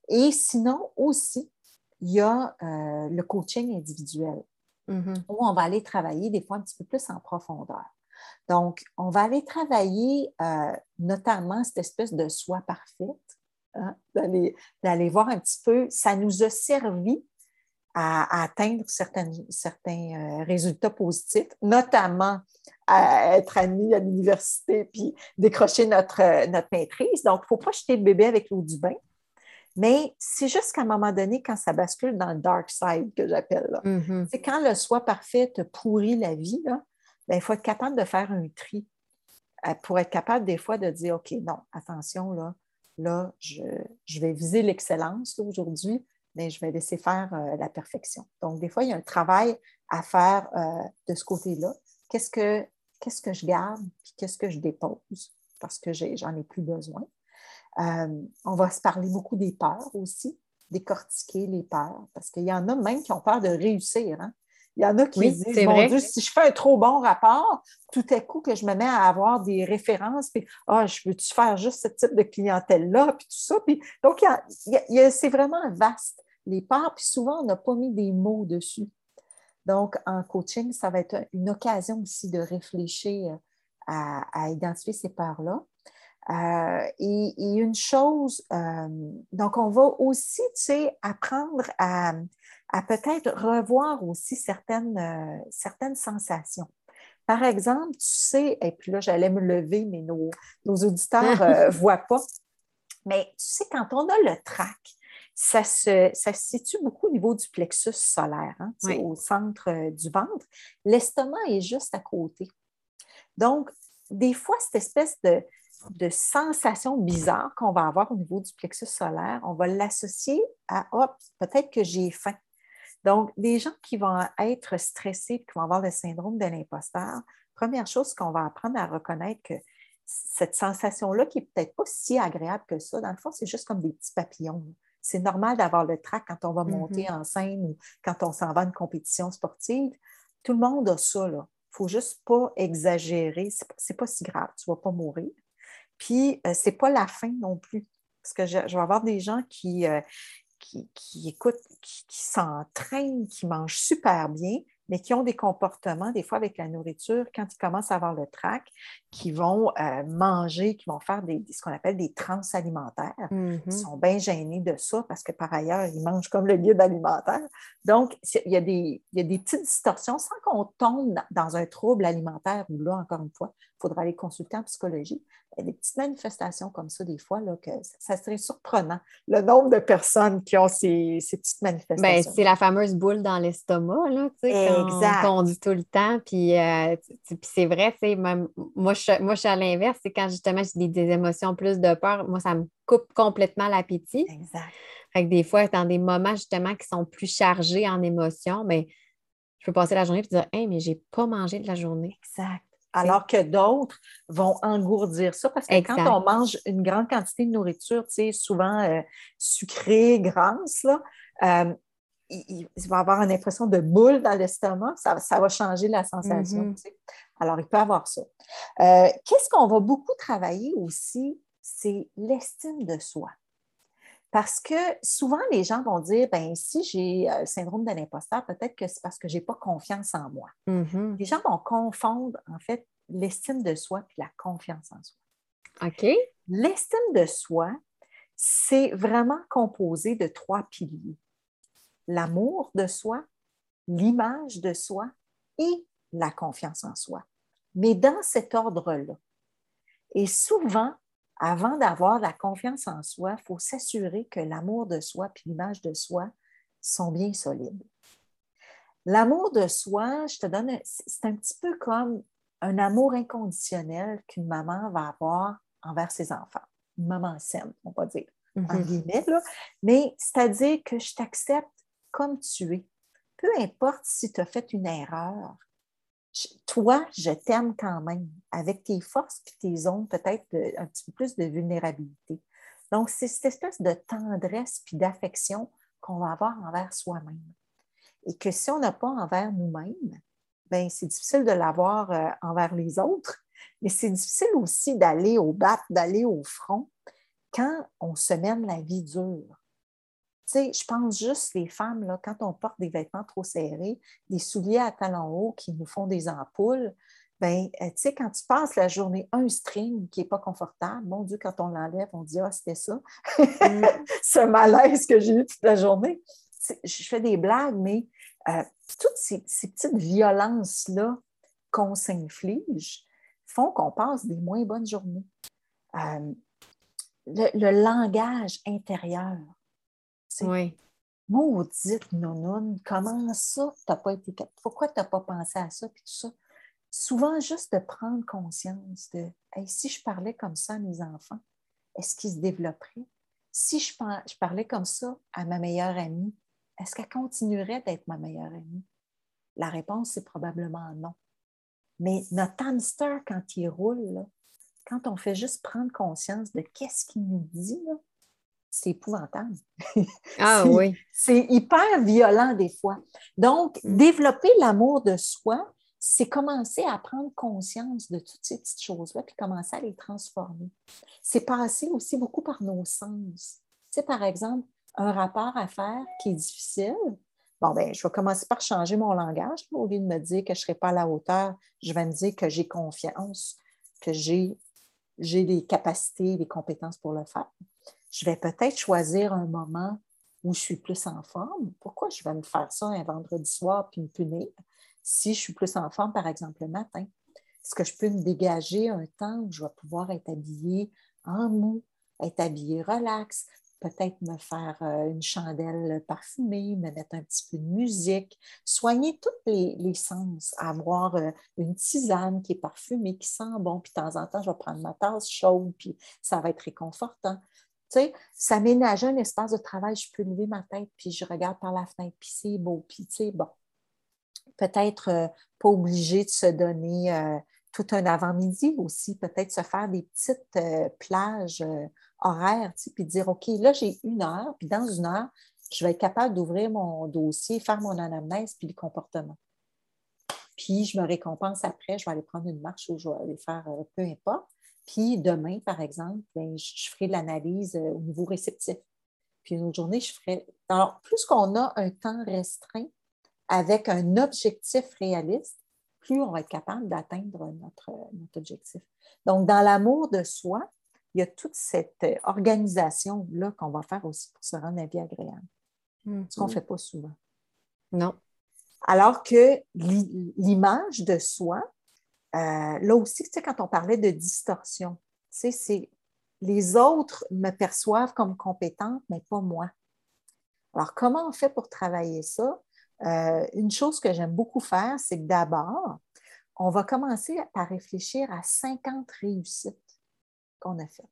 Et sinon aussi, il y a le coaching individuel mm-hmm. où on va aller travailler des fois un petit peu plus en profondeur. Donc, on va aller travailler euh, notamment cette espèce de soi parfaite, hein, d'aller voir un petit peu, ça nous a servi à, atteindre certains euh, résultats positifs, notamment à être admis à l'université puis décrocher notre, euh, notre maîtrise. Donc, il ne faut pas jeter le bébé avec l'eau du bain. Mais c'est juste qu'à un moment donné, quand ça bascule dans le dark side que j'appelle, mm-hmm. c'est quand le soi parfait pourrit la vie, là, ben, il faut être capable de faire un tri euh, pour être capable des fois de dire, OK, non, attention, là, là je, vais viser l'excellence aujourd'hui, mais je vais laisser faire euh, la perfection. Donc, des fois, il y a un travail à faire euh, de ce côté-là. Qu'est-ce que, que je garde, puis qu'est-ce que je dépose, parce que j'en ai, plus besoin. on va se parler beaucoup des peurs aussi, décortiquer les peurs, parce qu'il y en a même qui ont peur de réussir. Hein? Il y en a qui disent, mon Dieu, si je fais un trop bon rapport, tout à coup que je me mets à avoir des références, puis ah, je veux-tu faire juste ce type de clientèle-là, puis tout ça. Puis, donc, c'est vraiment vaste, les parts, puis souvent, on n'a pas mis des mots dessus. Donc, en coaching, ça va être une occasion aussi de réfléchir à, identifier ces peurs-là. Euh, et, une chose, euh, donc on va aussi, tu sais, apprendre à, peut-être revoir aussi certaines, euh, certaines sensations. Par exemple, tu sais, et puis là, j'allais me lever, mais nos, auditeurs ne voient pas. Mais tu sais, quand on a le trac, ça se, ça situe beaucoup au niveau du plexus solaire, hein, au centre du ventre. L'estomac est juste à côté. Donc, des fois, cette espèce de, de sensation bizarre qu'on va avoir au niveau du plexus solaire, on va l'associer à hop, peut-être que j'ai faim. Donc, des gens qui vont être stressés, qui vont avoir le syndrome de l'imposteur, première chose qu'on va apprendre à reconnaître que cette sensation-là, qui n'est peut-être pas si agréable que ça, dans le fond, c'est juste comme des petits papillons. C'est normal d'avoir le trac quand on va monter mm-hmm. en scène ou quand on s'en va à une compétition sportive. Tout le monde a ça. Là faut juste pas exagérer. C'est pas, pas si grave, tu vas pas mourir. Puis, ce euh, c'est pas la fin non plus. Parce que je, vais avoir des gens qui, euh, qui, écoutent, qui s'entraînent, qui mangent super bien, mais qui ont des comportements, des fois avec la nourriture, quand ils commencent à avoir le trac, qui vont euh, manger, qui vont faire des, ce qu'on appelle des trans alimentaires. Ils mm-hmm. sont bien gênés de ça parce que par ailleurs, ils mangent comme le guide alimentaire. Donc, il y a des, il y a des petites distorsions sans qu'on tombe dans un trouble alimentaire où là, encore une fois, il faudra aller consulter en psychologie. Il y a des petites manifestations comme ça, des fois, là, que ça serait surprenant, le nombre de personnes qui ont ces, petites ben, manifestations. c'est la fameuse boule dans l'estomac, là, tu sais, qu'on dit tout le temps. Puis, euh, c'est vrai, moi, je, moi, je suis à l'inverse, c'est quand justement j'ai des, émotions plus de peur, moi, ça me coupe complètement l'appétit. Exact. Fait que des fois, dans des moments justement qui sont plus chargés en émotions, mais ben, je peux passer la journée et dire Hey, mais j'ai pas mangé de la journée. Exact. Alors que d'autres vont engourdir ça parce que quand on mange une grande quantité de nourriture, tu sais, souvent euh, sucrée, grasse, là, euh, il, va avoir une impression de boule dans l'estomac, ça, va changer la sensation. Mm-hmm. Alors, il peut avoir ça. Euh, qu'est-ce qu'on va beaucoup travailler aussi? C'est l'estime de soi. Parce que souvent, les gens vont dire, ben si j'ai euh, le syndrome de l'imposteur, peut-être que c'est parce que je n'ai pas confiance en moi. Mm-hmm. Les gens vont confondre, en fait, l'estime de soi et la confiance en soi. OK. L'estime de soi, c'est vraiment composé de trois piliers. L'amour de soi, l'image de soi et la confiance en soi. Mais dans cet ordre-là. Et souvent, avant d'avoir la confiance en soi, il faut s'assurer que l'amour de soi et l'image de soi sont bien solides. L'amour de soi, je te donne, c'est un petit peu comme un amour inconditionnel qu'une maman va avoir envers ses enfants. Une maman saine, on va dire, en mm-hmm. mais c'est-à-dire que je t'accepte comme tu es. Peu importe si tu as fait une erreur, toi, je t'aime quand même, avec tes forces et tes zones, peut-être un petit peu plus de vulnérabilité. Donc, c'est cette espèce de tendresse puis d'affection qu'on va avoir envers soi-même. Et que si on n'a pas envers nous-mêmes, ben c'est difficile de l'avoir euh, envers les autres, mais c'est difficile aussi d'aller au bat, d'aller au front quand on se mène la vie dure sais, je pense juste les femmes, là, quand on porte des vêtements trop serrés, des souliers à talons hauts qui nous font des ampoules, ben, euh, tu sais, quand tu passes la journée un string qui n'est pas confortable, mon Dieu, quand on l'enlève, on dit Ah, c'était ça. Mm. Ce malaise que j'ai eu toute la journée. Je fais des blagues, mais euh, toutes ces, petites violences-là qu'on s'inflige font qu'on passe des moins bonnes journées. Euh, le, langage intérieur, oui. Maudite nounoune, comment ça, t'as pas été. Pourquoi tu n'as pas pensé à ça? Puis tout ça? Souvent, juste de prendre conscience de si je parlais comme ça à mes enfants, est-ce qu'ils se développeraient? Si je, je parlais comme ça à ma meilleure amie, est-ce qu'elle continuerait d'être ma meilleure amie? La réponse, c'est probablement non. Mais notre hamster, quand il roule, quand on fait juste prendre conscience de qu'est-ce qu'il nous dit, c'est épouvantable. Ah oui. C'est hyper violent des fois. Donc, mm. développer l'amour de soi, c'est commencer à prendre conscience de toutes ces petites choses-là, puis commencer à les transformer. C'est passer aussi beaucoup par nos sens. Tu sais, par exemple, un rapport à faire qui est difficile, bon, ben, je vais commencer par changer mon langage. Au lieu de me dire que je ne serai pas à la hauteur, je vais me dire que j'ai confiance, que j'ai les capacités, les compétences pour le faire. Je vais peut-être choisir un moment où je suis plus en forme. Pourquoi je vais me faire ça un vendredi soir puis me punir si je suis plus en forme, par exemple, le matin? Est-ce que je peux me dégager un temps où je vais pouvoir être habillée en mou, être habillée relax, peut-être me faire euh, une chandelle parfumée, me mettre un petit peu de musique, soigner tous les, sens, avoir euh, une tisane qui est parfumée, qui sent bon, puis de temps en temps, je vais prendre ma tasse chaude, puis ça va être réconfortant. Sais, s'aménager un espace de travail, je peux lever ma tête, puis je regarde par la fenêtre, puis c'est beau, puis tu sais, bon. Peut-être euh, pas obligé de se donner tout un avant-midi aussi, peut-être se faire des petites plages horaire, puis dire, OK, là, j'ai une heure, puis dans une heure, je vais être capable d'ouvrir mon dossier, faire mon anamnèse, puis le comportement. Puis je me récompense après, je vais aller prendre une marche ou je vais aller faire euh, peu importe. Puis demain, par exemple, ben, je ferai de l'analyse euh, au niveau réceptif. Puis une autre journée, je ferai. Alors, plus qu'on a un temps restreint avec un objectif réaliste, plus on va être capable d'atteindre notre, notre objectif. Donc, dans l'amour de soi, il y a toute cette euh, organisation-là qu'on va faire aussi pour se rendre la vie agréable. Ce qu'on ne mm-hmm. fait pas souvent. Non. Alors que l'image de soi, euh, là aussi, tu sais, quand on parlait de distorsion, tu sais, c'est les autres me perçoivent comme compétente, mais pas moi. Alors, comment on fait pour travailler ça? Euh, une chose que j'aime beaucoup faire, c'est que d'abord, on va commencer par réfléchir à 50 réussites qu'on a fait.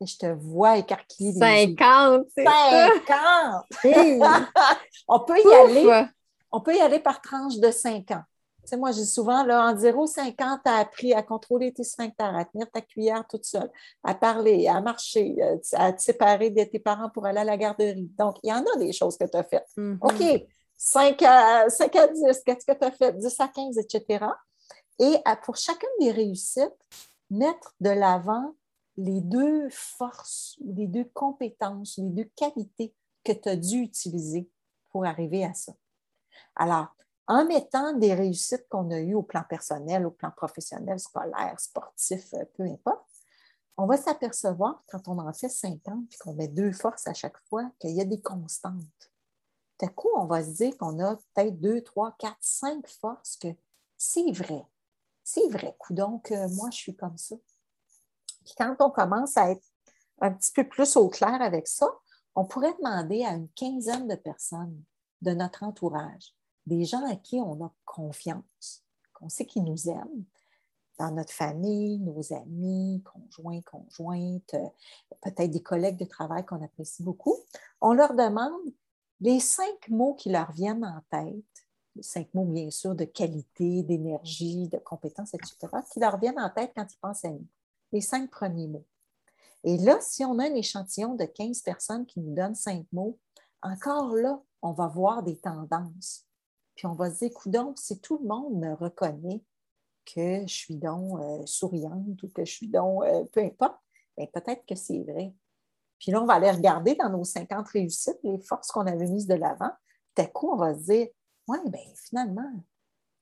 Et je te vois écarquiller 50, c'est 50! on peut y aller. On peut y aller par tranche de 5 ans. Tu sais, moi, j'ai souvent, là, en 0,50, tu as appris à contrôler tes sphincters, à tenir ta cuillère toute seule, à parler, à marcher, euh, à te séparer de tes parents pour aller à la garderie. Donc, il y en a des choses que tu as faites. Mm-hmm. OK, 5 à, 5 à 10, qu'est-ce que tu as fait? 10 à 15, etc. Et pour chacune des réussites, mettre de l'avant les deux forces, les deux compétences, les deux qualités que tu as dû utiliser pour arriver à ça. Alors, en mettant des réussites qu'on a eues au plan personnel, au plan professionnel, scolaire, sportif, euh, peu importe, on va s'apercevoir quand on en fait 50 et qu'on met deux forces à chaque fois qu'il y a des constantes. D'un coup, on va se dire qu'on a peut-être deux, trois, quatre, cinq forces que c'est vrai. C'est vrai. Donc, moi, je suis comme ça. Puis quand on commence à être un petit peu plus au clair avec ça, on pourrait demander à une quinzaine de personnes de notre entourage, des gens à qui on a confiance, qu'on sait qu'ils nous aiment, dans notre famille, nos amis, conjoints, conjointes, euh, peut-être des collègues de travail qu'on apprécie beaucoup, on leur demande les cinq mots qui leur viennent en tête, les cinq mots bien sûr de qualité, d'énergie, de compétence, etc., qui leur viennent en tête quand ils pensent à nous les cinq premiers mots. Et là, si on a un échantillon de 15 personnes qui nous donnent cinq mots, encore là, on va voir des tendances. Puis on va se dire, donc, si tout le monde me reconnaît que je suis donc euh, souriante ou que je suis donc, euh, peu importe, bien, peut-être que c'est vrai. Puis là, on va aller regarder dans nos 50 réussites les forces qu'on avait mises de l'avant. Tout à coup, on va se dire, oui, bien, finalement,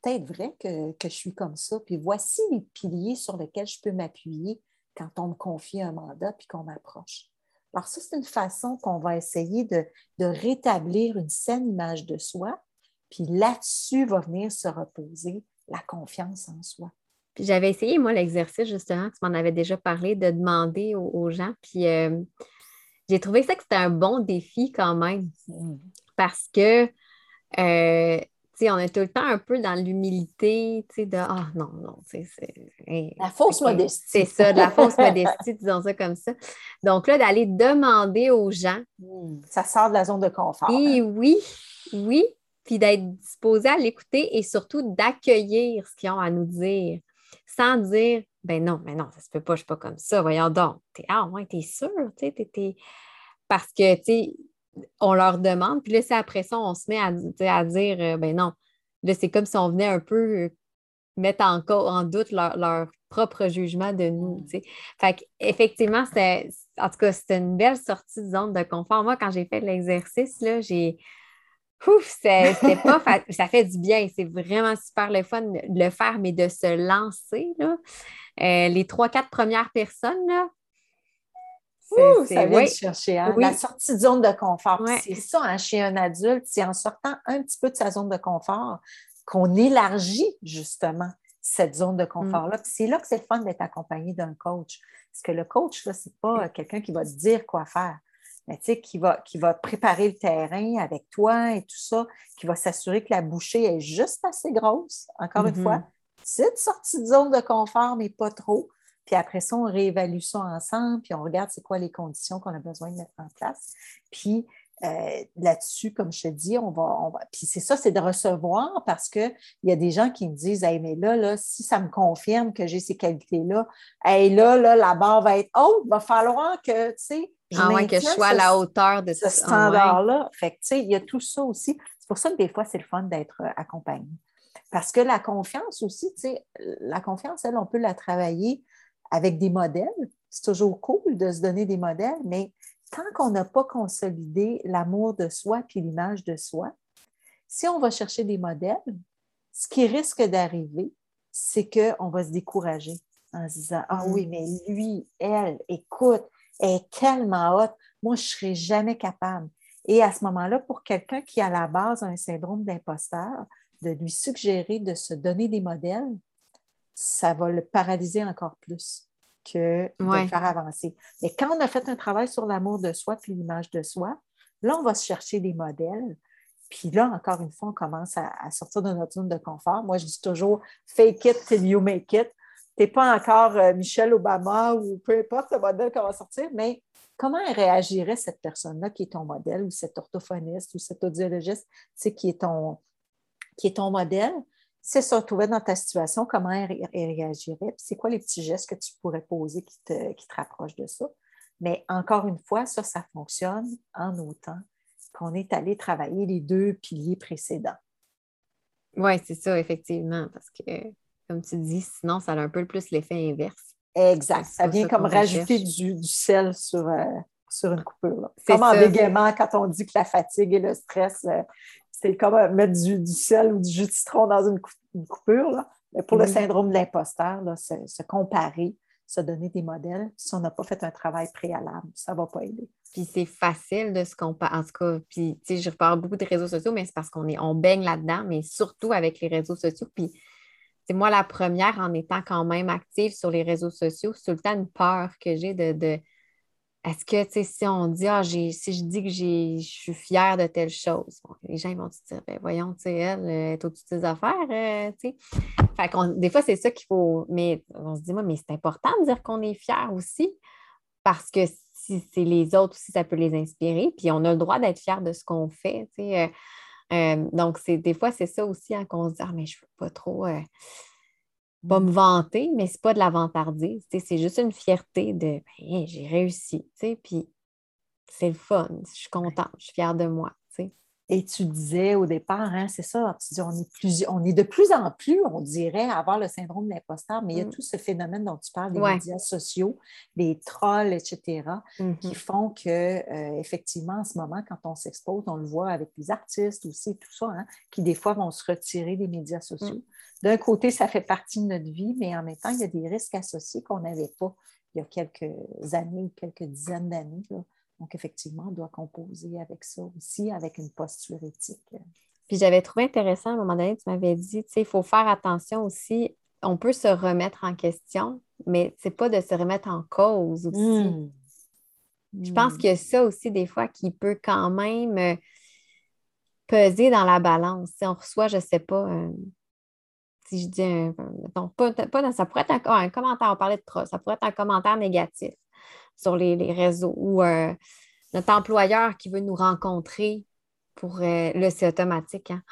peut-être vrai que, je suis comme ça. Puis voici les piliers sur lesquels je peux m'appuyer quand on me confie un mandat puis qu'on m'approche. Alors, ça, c'est une façon qu'on va essayer de, rétablir une saine image de soi. Puis là-dessus va venir se reposer la confiance en soi. Puis j'avais essayé, moi, l'exercice, justement, tu m'en avais déjà parlé, de demander aux, gens. Puis euh, j'ai trouvé ça que c'était un bon défi quand même. Mmh. Parce que euh, on est tout le temps un peu dans l'humilité, de Ah non, non, c'est. la fausse modestie. C'est ça, de la fausse modestie, disons ça comme ça. Donc là, d'aller demander aux gens. Hmm, ça sort de la zone de confort. Et hein. oui, oui, puis d'être disposé à l'écouter et surtout d'accueillir ce qu'ils ont à nous dire, sans dire ben non, mais non, ça se peut pas, je suis pas comme ça, voyons donc. ah ouais, t'es sûr, tu sais, Parce que, tu sais, on leur demande, puis là, c'est après ça, on se met à, à dire, euh, ben non, là, c'est comme si on venait un peu euh, mettre en, en doute leur, propre jugement de nous. Mm. Fait effectivement, c'est, en tout cas, c'était une belle sortie de zone de confort. Moi, quand j'ai fait l'exercice, là, j'ai, Ouf, c'était pas ça fait du bien. C'est vraiment super le fun de le faire, mais de se lancer. Là. Euh, les trois, quatre premières personnes, là, ça vient de chercher. Hein? La sortie de zone de confort. C'est ça, hein, chez un adulte, c'est en sortant un petit peu de sa zone de confort qu'on élargit justement cette zone de mm. confort-là. C'est là que c'est le fun d'être accompagné d'un coach. Parce que le coach, ce n'est pas quelqu'un qui va te dire quoi faire, mais qui va, qui va préparer le terrain avec toi et tout ça, qui va s'assurer que la bouchée est juste assez grosse, encore une mm-hmm. fois. C'est une sortie de zone de confort, mais pas trop. Puis après ça, on réévalue ça ensemble, puis on regarde c'est quoi les conditions qu'on a besoin de mettre en place. Puis euh, là-dessus, comme je te dis, on va, Puis c'est ça, c'est de recevoir parce qu'il y a des gens qui me disent Hey, mais là, là, si ça me confirme que j'ai ces qualités-là, hey, là, là, la barre va être haute, il va falloir que, tu sais, je ah que je sois à la hauteur de ce standard-là. Fait que, tu sais, il y a tout ça aussi. C'est pour ça que des fois, c'est le fun d'être euh, accompagné. Parce que la confiance aussi, tu sais, la confiance, elle, on peut la travailler avec des modèles. C'est toujours cool de se donner des modèles, mais tant qu'on n'a pas consolidé l'amour de soi puis l'image de soi, si on va chercher des modèles, ce qui risque d'arriver, c'est qu'on va se décourager en se disant Ah oui, mm. mais lui, elle, écoute, est tellement haute, moi, je ne serai jamais capable. Et à ce moment-là, pour quelqu'un qui a à la base un syndrome d'imposteur, de lui suggérer de se donner des modèles, ça va le paralyser encore plus que de le faire avancer. Mais quand on a fait un travail sur l'amour de soi puis l'image de soi, là, on va se chercher des modèles. Puis là, encore une fois, on commence à, sortir de notre zone de confort. Moi, je dis toujours fake it till you make it. N'es pas encore euh, Michelle Obama ou peu importe le modèle qu'on va sortir, mais comment réagirait cette personne-là qui est ton modèle ou cet orthophoniste ou cet audiologiste qui est ton, qui est ton modèle? c'est ça, retrouver dans ta situation, comment elle, réagirait, c'est quoi les petits gestes que tu pourrais poser qui te, qui te rapprochent de ça? Mais encore une fois, ça, ça fonctionne en autant qu'on est allé travailler les deux piliers précédents. Oui, c'est ça, effectivement, parce que, comme tu dis, sinon, ça a un peu plus l'effet inverse. Exact. Ça vient comme rajouter du, sel sur, euh, sur une coupure. Comme en bégaiement, quand on dit que la fatigue et le stress euh, c'est comme mettre du, sel ou du jus de citron dans une, coupure. Mais pour le mm-hmm. syndrome de l'imposteur, se, comparer, se donner des modèles, si on n'a pas fait un travail préalable, ça ne va pas aider. Puis c'est facile de se comparer. En tout cas, puis tu sais, je reparle beaucoup des réseaux sociaux, mais c'est parce qu'on est, on baigne là-dedans, mais surtout avec les réseaux sociaux. Puis c'est moi la première en étant quand même active sur les réseaux sociaux, c'est tout le temps une peur que j'ai de est-ce que, tu sais, si on dit, ah, si je dis que je suis fière de telle chose, les gens vont se dire, ben voyons, tu sais, elle, est au-dessus de ses affaires, euh. Fait des fois, c'est ça qu'il faut, mais on se dit, moi, mais c'est important de dire qu'on est fier aussi, parce que si c'est les autres aussi, ça peut les inspirer, puis on a le droit d'être fier de ce qu'on fait, sais. Euh, euh, donc, c'est, des fois, c'est ça aussi hein, qu'on se dit, ah, mais je ne veux pas trop pas me vanter, mais c'est pas de la vantardise. C'est juste une fierté de ben, j'ai réussi. Puis c'est le fun. Je suis contente, je suis fière de moi. Et tu disais au départ, hein, c'est ça, tu dis, on est, plus, on est de plus en plus, on dirait, avoir le syndrome de l'imposteur, mais il y a mm. tout ce phénomène dont tu parles, des médias sociaux, des trolls, etc., qui mm-hmm. font que, euh, effectivement, en ce moment, quand on s'expose, on le voit avec les artistes aussi, tout ça, hein, qui des fois vont se retirer des médias sociaux. Mm. D'un côté, ça fait partie de notre vie, mais en même temps, il y a des risques associés qu'on n'avait pas il y a quelques années, quelques dizaines d'années. Donc, effectivement, on doit composer avec ça aussi, avec une posture éthique. Puis j'avais trouvé intéressant, à un moment donné, tu m'avais dit, tu sais, il faut faire attention aussi, on peut se remettre en question, mais c'est pas de se remettre en cause aussi. Hmm. Je pense qu'il y a ça aussi des fois qui peut quand même euh, peser dans la balance. Si on reçoit, je ne sais pas, si je dis un, pas, ça pourrait être un, commentaire, on parlait de trop, ça pourrait être un commentaire négatif sur les, réseaux ou euh, notre employeur qui veut nous rencontrer pour euh, là, c'est automatique. Hein.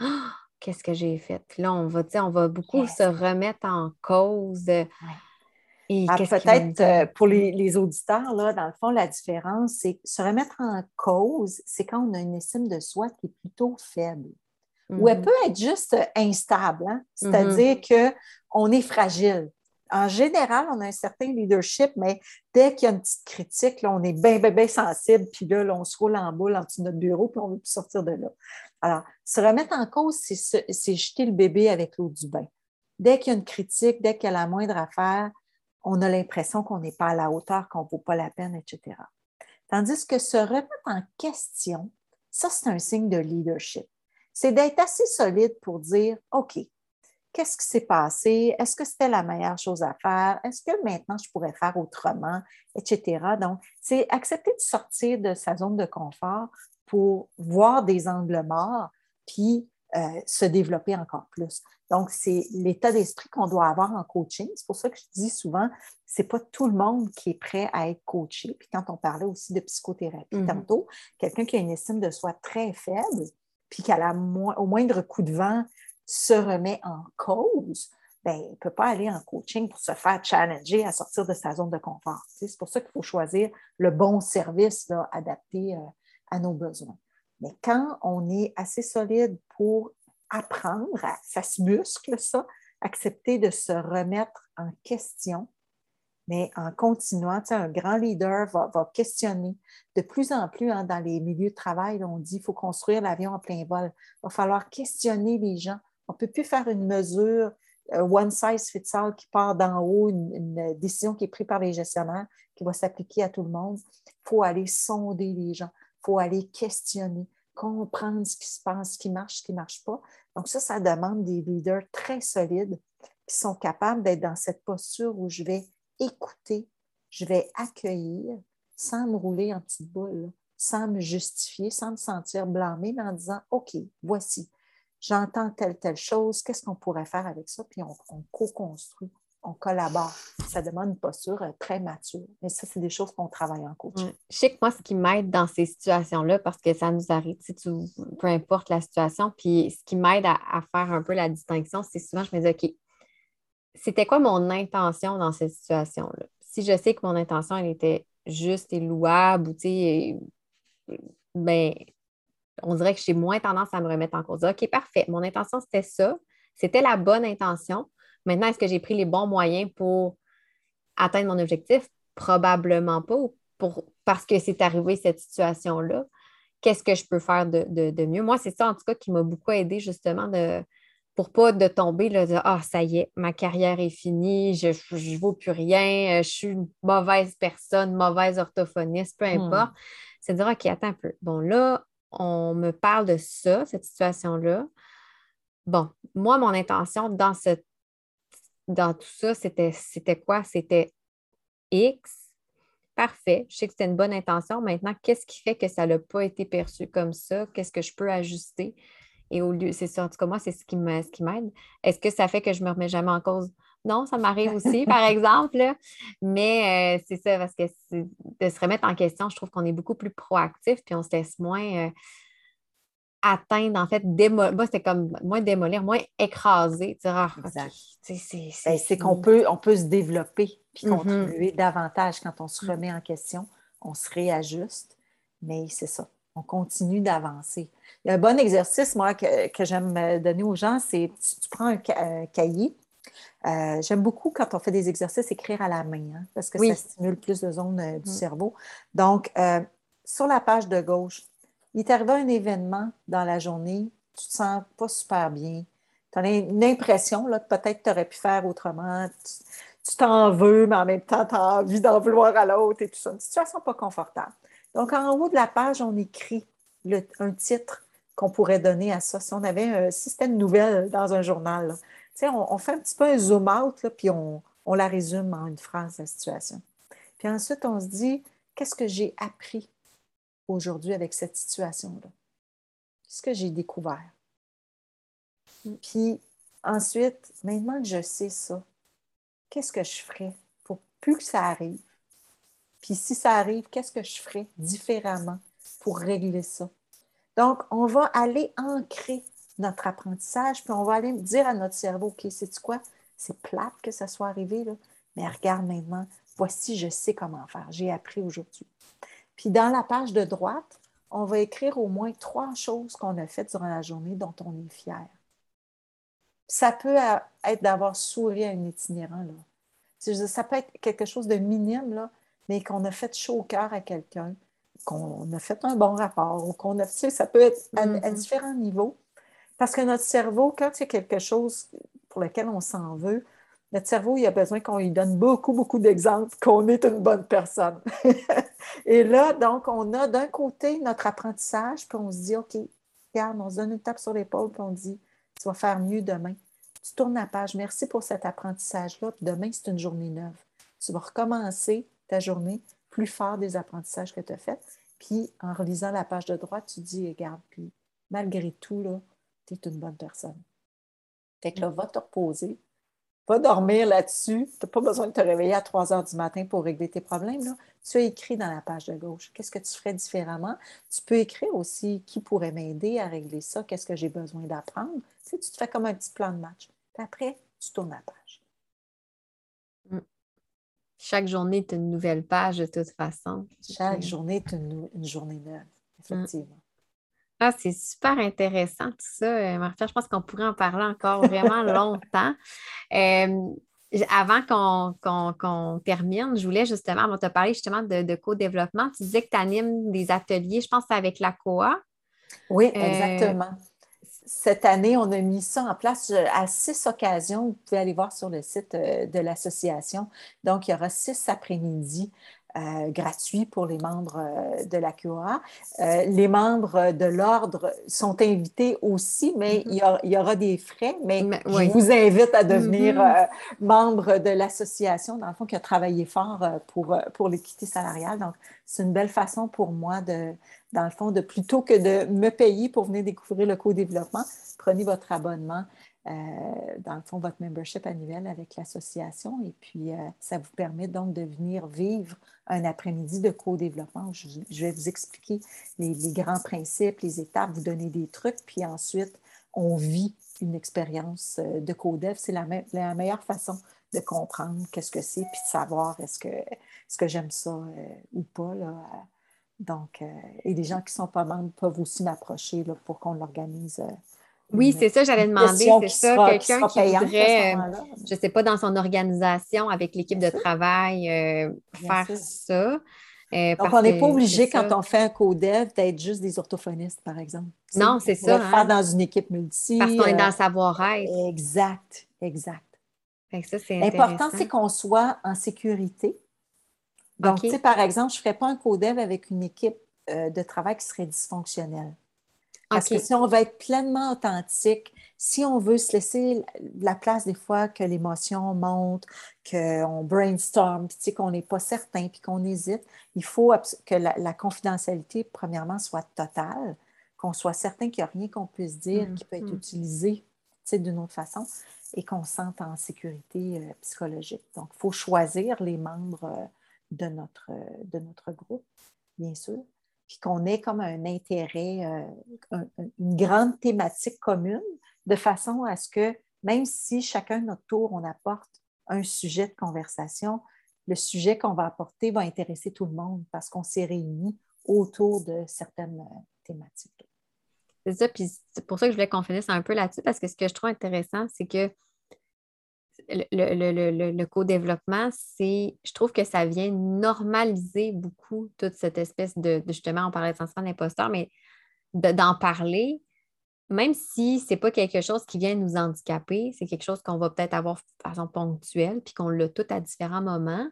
Qu'est-ce que j'ai fait? Puis là, on va, on va beaucoup se remettre en cause. Ah, peut-être euh, pour les, auditeurs, là, dans le fond, la différence, c'est se remettre en cause, c'est quand on a une estime de soi qui est plutôt faible. Ou elle mm-hmm. peut être juste instable, hein. mm-hmm. c'est-à-dire qu'on est fragile. En général, on a un certain leadership, mais dès qu'il y a une petite critique, là, on est bien, bien, bien sensible, puis là, on se roule en boule en dessous de notre bureau, puis on ne veut plus sortir de là. Alors, se remettre en cause, c'est jeter le bébé avec l'eau du bain. Dès qu'il y a une critique, dès qu'il y a la moindre affaire, on a l'impression qu'on n'est pas à la hauteur, qu'on ne vaut pas la peine, etc. Tandis que se remettre en question, ça, c'est un signe de leadership. C'est d'être assez solide pour dire, OK, qu'est-ce qui s'est passé? Est-ce que c'était la meilleure chose à faire? Est-ce que maintenant je pourrais faire autrement? Etc. Donc, c'est accepter de sortir de sa zone de confort pour voir des angles morts, puis euh, se développer encore plus. Donc, c'est l'état d'esprit qu'on doit avoir en coaching. C'est pour ça que je dis souvent, ce n'est pas tout le monde qui est prêt à être coaché. Puis quand on parlait aussi de psychothérapie mm-hmm. tantôt, quelqu'un qui a une estime de soi très faible, puis qui a au moindre coup de vent se remet en cause, ben, il ne peut pas aller en coaching pour se faire challenger à sortir de sa zone de confort. C'est pour ça qu'il faut choisir le bon service adapté euh, à nos besoins. Mais quand on est assez solide pour apprendre, ça se muscle, ça, accepter de se remettre en question, mais en continuant, un grand leader va, questionner. De plus en plus, hein, dans les milieux de travail, on dit qu'il faut construire l'avion en plein vol. Il va falloir questionner les gens. On ne peut plus faire une mesure euh, one size fits all qui part d'en haut, une, décision qui est prise par les gestionnaires, qui va s'appliquer à tout le monde. Il faut aller sonder les gens, il faut aller questionner, comprendre ce qui se passe, ce qui marche, ce qui ne marche pas. Donc ça, ça demande des leaders très solides qui sont capables d'être dans cette posture où je vais écouter, je vais accueillir sans me rouler en petite boule, sans me justifier, sans me sentir blâmée, mais en disant, OK, voici, j'entends telle, telle chose, qu'est-ce qu'on pourrait faire avec ça? Puis on, co-construit, on collabore. Ça demande une posture euh, très mature. Mais ça, c'est des choses qu'on travaille en coaching. Je sais que moi, ce qui m'aide dans ces situations-là, parce que ça nous arrive, tu, peu importe la situation, puis ce qui m'aide à, faire un peu la distinction, c'est souvent, je me dis, OK, c'était quoi mon intention dans cette situation-là? Si je sais que mon intention, elle était juste et louable, ou tu sais, ben, on dirait que j'ai moins tendance à me remettre en cause. OK, parfait. Mon intention, c'était ça. C'était la bonne intention. Maintenant, est-ce que j'ai pris les bons moyens pour atteindre mon objectif? Probablement pas, pour, parce que c'est arrivé cette situation-là. Qu'est-ce que je peux faire de, mieux? Moi, c'est ça, en tout cas, qui m'a beaucoup aidé justement de, pour pas de tomber, là, de Ah, ça y est, ma carrière est finie, je ne vaux plus rien, je suis une mauvaise personne, mauvaise orthophoniste, peu hmm. importe. C'est de dire OK, attends un peu. Bon, là, on me parle de ça, cette situation-là. Bon, moi, mon intention dans, cette, dans tout ça, c'était, c'était quoi? C'était X. Parfait. Je sais que c'était une bonne intention. Maintenant, qu'est-ce qui fait que ça n'a pas été perçu comme ça? Qu'est-ce que je peux ajuster? Et au lieu, c'est ça, en tout cas, moi, c'est ce qui m'aide. Est-ce que ça fait que je ne me remets jamais en cause? Non, ça m'arrive aussi, par exemple. Mais euh, c'est ça, parce que de se remettre en question, je trouve qu'on est beaucoup plus proactif, puis on se laisse moins euh, atteindre, en fait, démolir. Moi, c'était comme moins démolir, moins écraser. Ah, ben, c'est qu'on peut, on peut se développer puis mm-hmm. contribuer davantage quand on se mm. remet en question, on se réajuste. Mais c'est ça, on continue d'avancer. Un bon exercice, moi, que, j'aime donner aux gens, c'est tu, prends un cahier, euh, j'aime beaucoup quand on fait des exercices écrire à la main, hein, parce que ça stimule plus de zones euh, du mm. cerveau. Donc, euh, sur la page de gauche, il t'est arrivé un événement dans la journée, tu te sens pas super bien, tu as une impression là, que peut-être tu aurais pu faire autrement, tu t'en veux, mais en même temps, tu as envie d'en vouloir à l'autre et tout ça. Une situation pas confortable. Donc, en haut de la page, on écrit un titre qu'on pourrait donner à ça. Si on avait un système nouvelle dans un journal, on, fait un petit peu un zoom out, puis on, la résume en une phrase, la situation. Puis ensuite, on se dit, qu'est-ce que j'ai appris aujourd'hui avec cette situation-là? Qu'est-ce que j'ai découvert? Puis ensuite, maintenant que je sais ça, qu'est-ce que je ferais pour plus que ça arrive? Puis si ça arrive, qu'est-ce que je ferais différemment pour régler ça? Donc, on va aller ancrer notre apprentissage, puis on va aller dire à notre cerveau, OK, c'est quoi? C'est plate que ça soit arrivé, là, mais regarde maintenant, voici, je sais comment faire, j'ai appris aujourd'hui. Puis dans la page de droite, on va écrire au moins trois choses qu'on a faites durant la journée dont on est fier. Ça peut être d'avoir souri à un itinérant, là. Ça peut être quelque chose de minime, là, mais qu'on a fait chaud au cœur à quelqu'un, qu'on a fait un bon rapport, ou qu'on a, tu sais, ça peut être à, mm-hmm. différents niveaux. Parce que notre cerveau, quand c'est quelque chose pour lequel on s'en veut, notre cerveau, il a besoin qu'on lui donne beaucoup, beaucoup d'exemples qu'on est une bonne personne. Et là, donc, on a d'un côté notre apprentissage, puis on se dit, OK, regarde, on se donne une tape sur l'épaule, puis on dit, tu vas faire mieux demain. Tu tournes la page. Merci pour cet apprentissage-là. Demain, c'est une journée neuve. Tu vas recommencer ta journée plus fort des apprentissages que tu as faits. Puis, en relisant la page de droite, tu dis, regarde, puis malgré tout, tu es une bonne personne. Fait que là, va te reposer, Va dormir là-dessus. Tu n'as pas besoin de te réveiller à 3 heures du matin pour régler tes problèmes. Là. Tu as écrit dans la page de gauche. Qu'est-ce que tu ferais différemment? Tu peux écrire aussi qui pourrait m'aider à régler ça, qu'est-ce que j'ai besoin d'apprendre. Tu, tu te fais comme un petit plan de match. Puis après, tu tournes la page. Mm. Chaque journée est une nouvelle page de toute façon. Chaque journée est une, journée neuve, effectivement. Ah, c'est super intéressant tout ça, euh, Martha. Je pense qu'on pourrait en parler encore vraiment longtemps. Euh, avant qu'on termine, je voulais justement, on t'a parlé justement de, co-développement. Tu disais que tu animes des ateliers, je pense, avec la COA. Oui, euh, exactement. Cette année, on a mis ça en place à six occasions. Vous pouvez aller voir sur le site de l'association. Donc, il y aura six après-midi euh, gratuit pour les membres euh, de la QA. Euh, les membres de l'ordre sont invités aussi, mais mm-hmm. il, y aura, des frais. Mais, je vous invite à devenir mm-hmm. membre de l'association, dans le fond, qui a travaillé fort pour, pour l'équité salariale. Donc, c'est une belle façon pour moi de, dans le fond, de plutôt que de me payer pour venir découvrir le co-développement, prenez votre abonnement euh, dans le fond, votre membership annuel avec l'association. Et puis, euh, ça vous permet donc de venir vivre un après-midi de co-développement. Je, vais vous expliquer les, grands principes, les étapes, vous donner des trucs, puis ensuite, on vit une expérience euh, de co-dev. C'est la, meilleure façon de comprendre qu'est-ce que c'est, puis de savoir est-ce que, est que j'aime ça ou pas. Là. Donc, et les gens qui ne sont pas membres peuvent aussi m'approcher pour qu'on l'organise oui, c'est ça, j'allais demander. C'est ça, quelqu'un qui, voudrait, euh, je ne sais pas, dans son organisation, avec l'équipe de travail, euh, faire ça. Euh, Donc, on n'est pas obligé, quand on fait un codev, d'être juste des orthophonistes, par exemple. Non, c'est ça. On va faire hein. dans une équipe multi. Parce qu'on est dans le savoir-être. Exact, exact. L'important, c'est qu'on soit en sécurité. Donc, tu sais, par exemple, je ne ferais pas un codev avec une équipe de travail qui serait dysfonctionnelle. Parce que si on veut être pleinement authentique, si on veut se laisser la place des fois que l'émotion monte, qu'on brainstorm, puis qu'on n'est pas certain, puis qu'on hésite, il faut que la, confidentialité, premièrement, soit totale, qu'on soit certain qu'il n'y a rien qu'on puisse dire qui peut être mm-hmm. utilisé d'une autre façon et qu'on se sente en sécurité euh, psychologique. Donc, il faut choisir les membres euh, de, notre, euh, de notre groupe, bien sûr puis qu'on ait comme un intérêt, euh, une grande thématique commune, de façon à ce que même si chacun de notre tour, on apporte un sujet de conversation, le sujet qu'on va apporter va intéresser tout le monde parce qu'on s'est réunis autour de certaines euh, thématiques. C'est ça, puis c'est pour ça que je voulais qu'on finisse un peu là-dessus, parce que ce que je trouve intéressant, c'est que le, co-développement, c'est, je trouve que ça vient normaliser beaucoup toute cette espèce de, justement, on parlait de sentiment d'imposteur, mais d'en parler, même si ce n'est pas quelque chose qui vient nous handicaper, c'est quelque chose qu'on va peut-être avoir de façon ponctuelle, puis qu'on l'a tout à différents moments.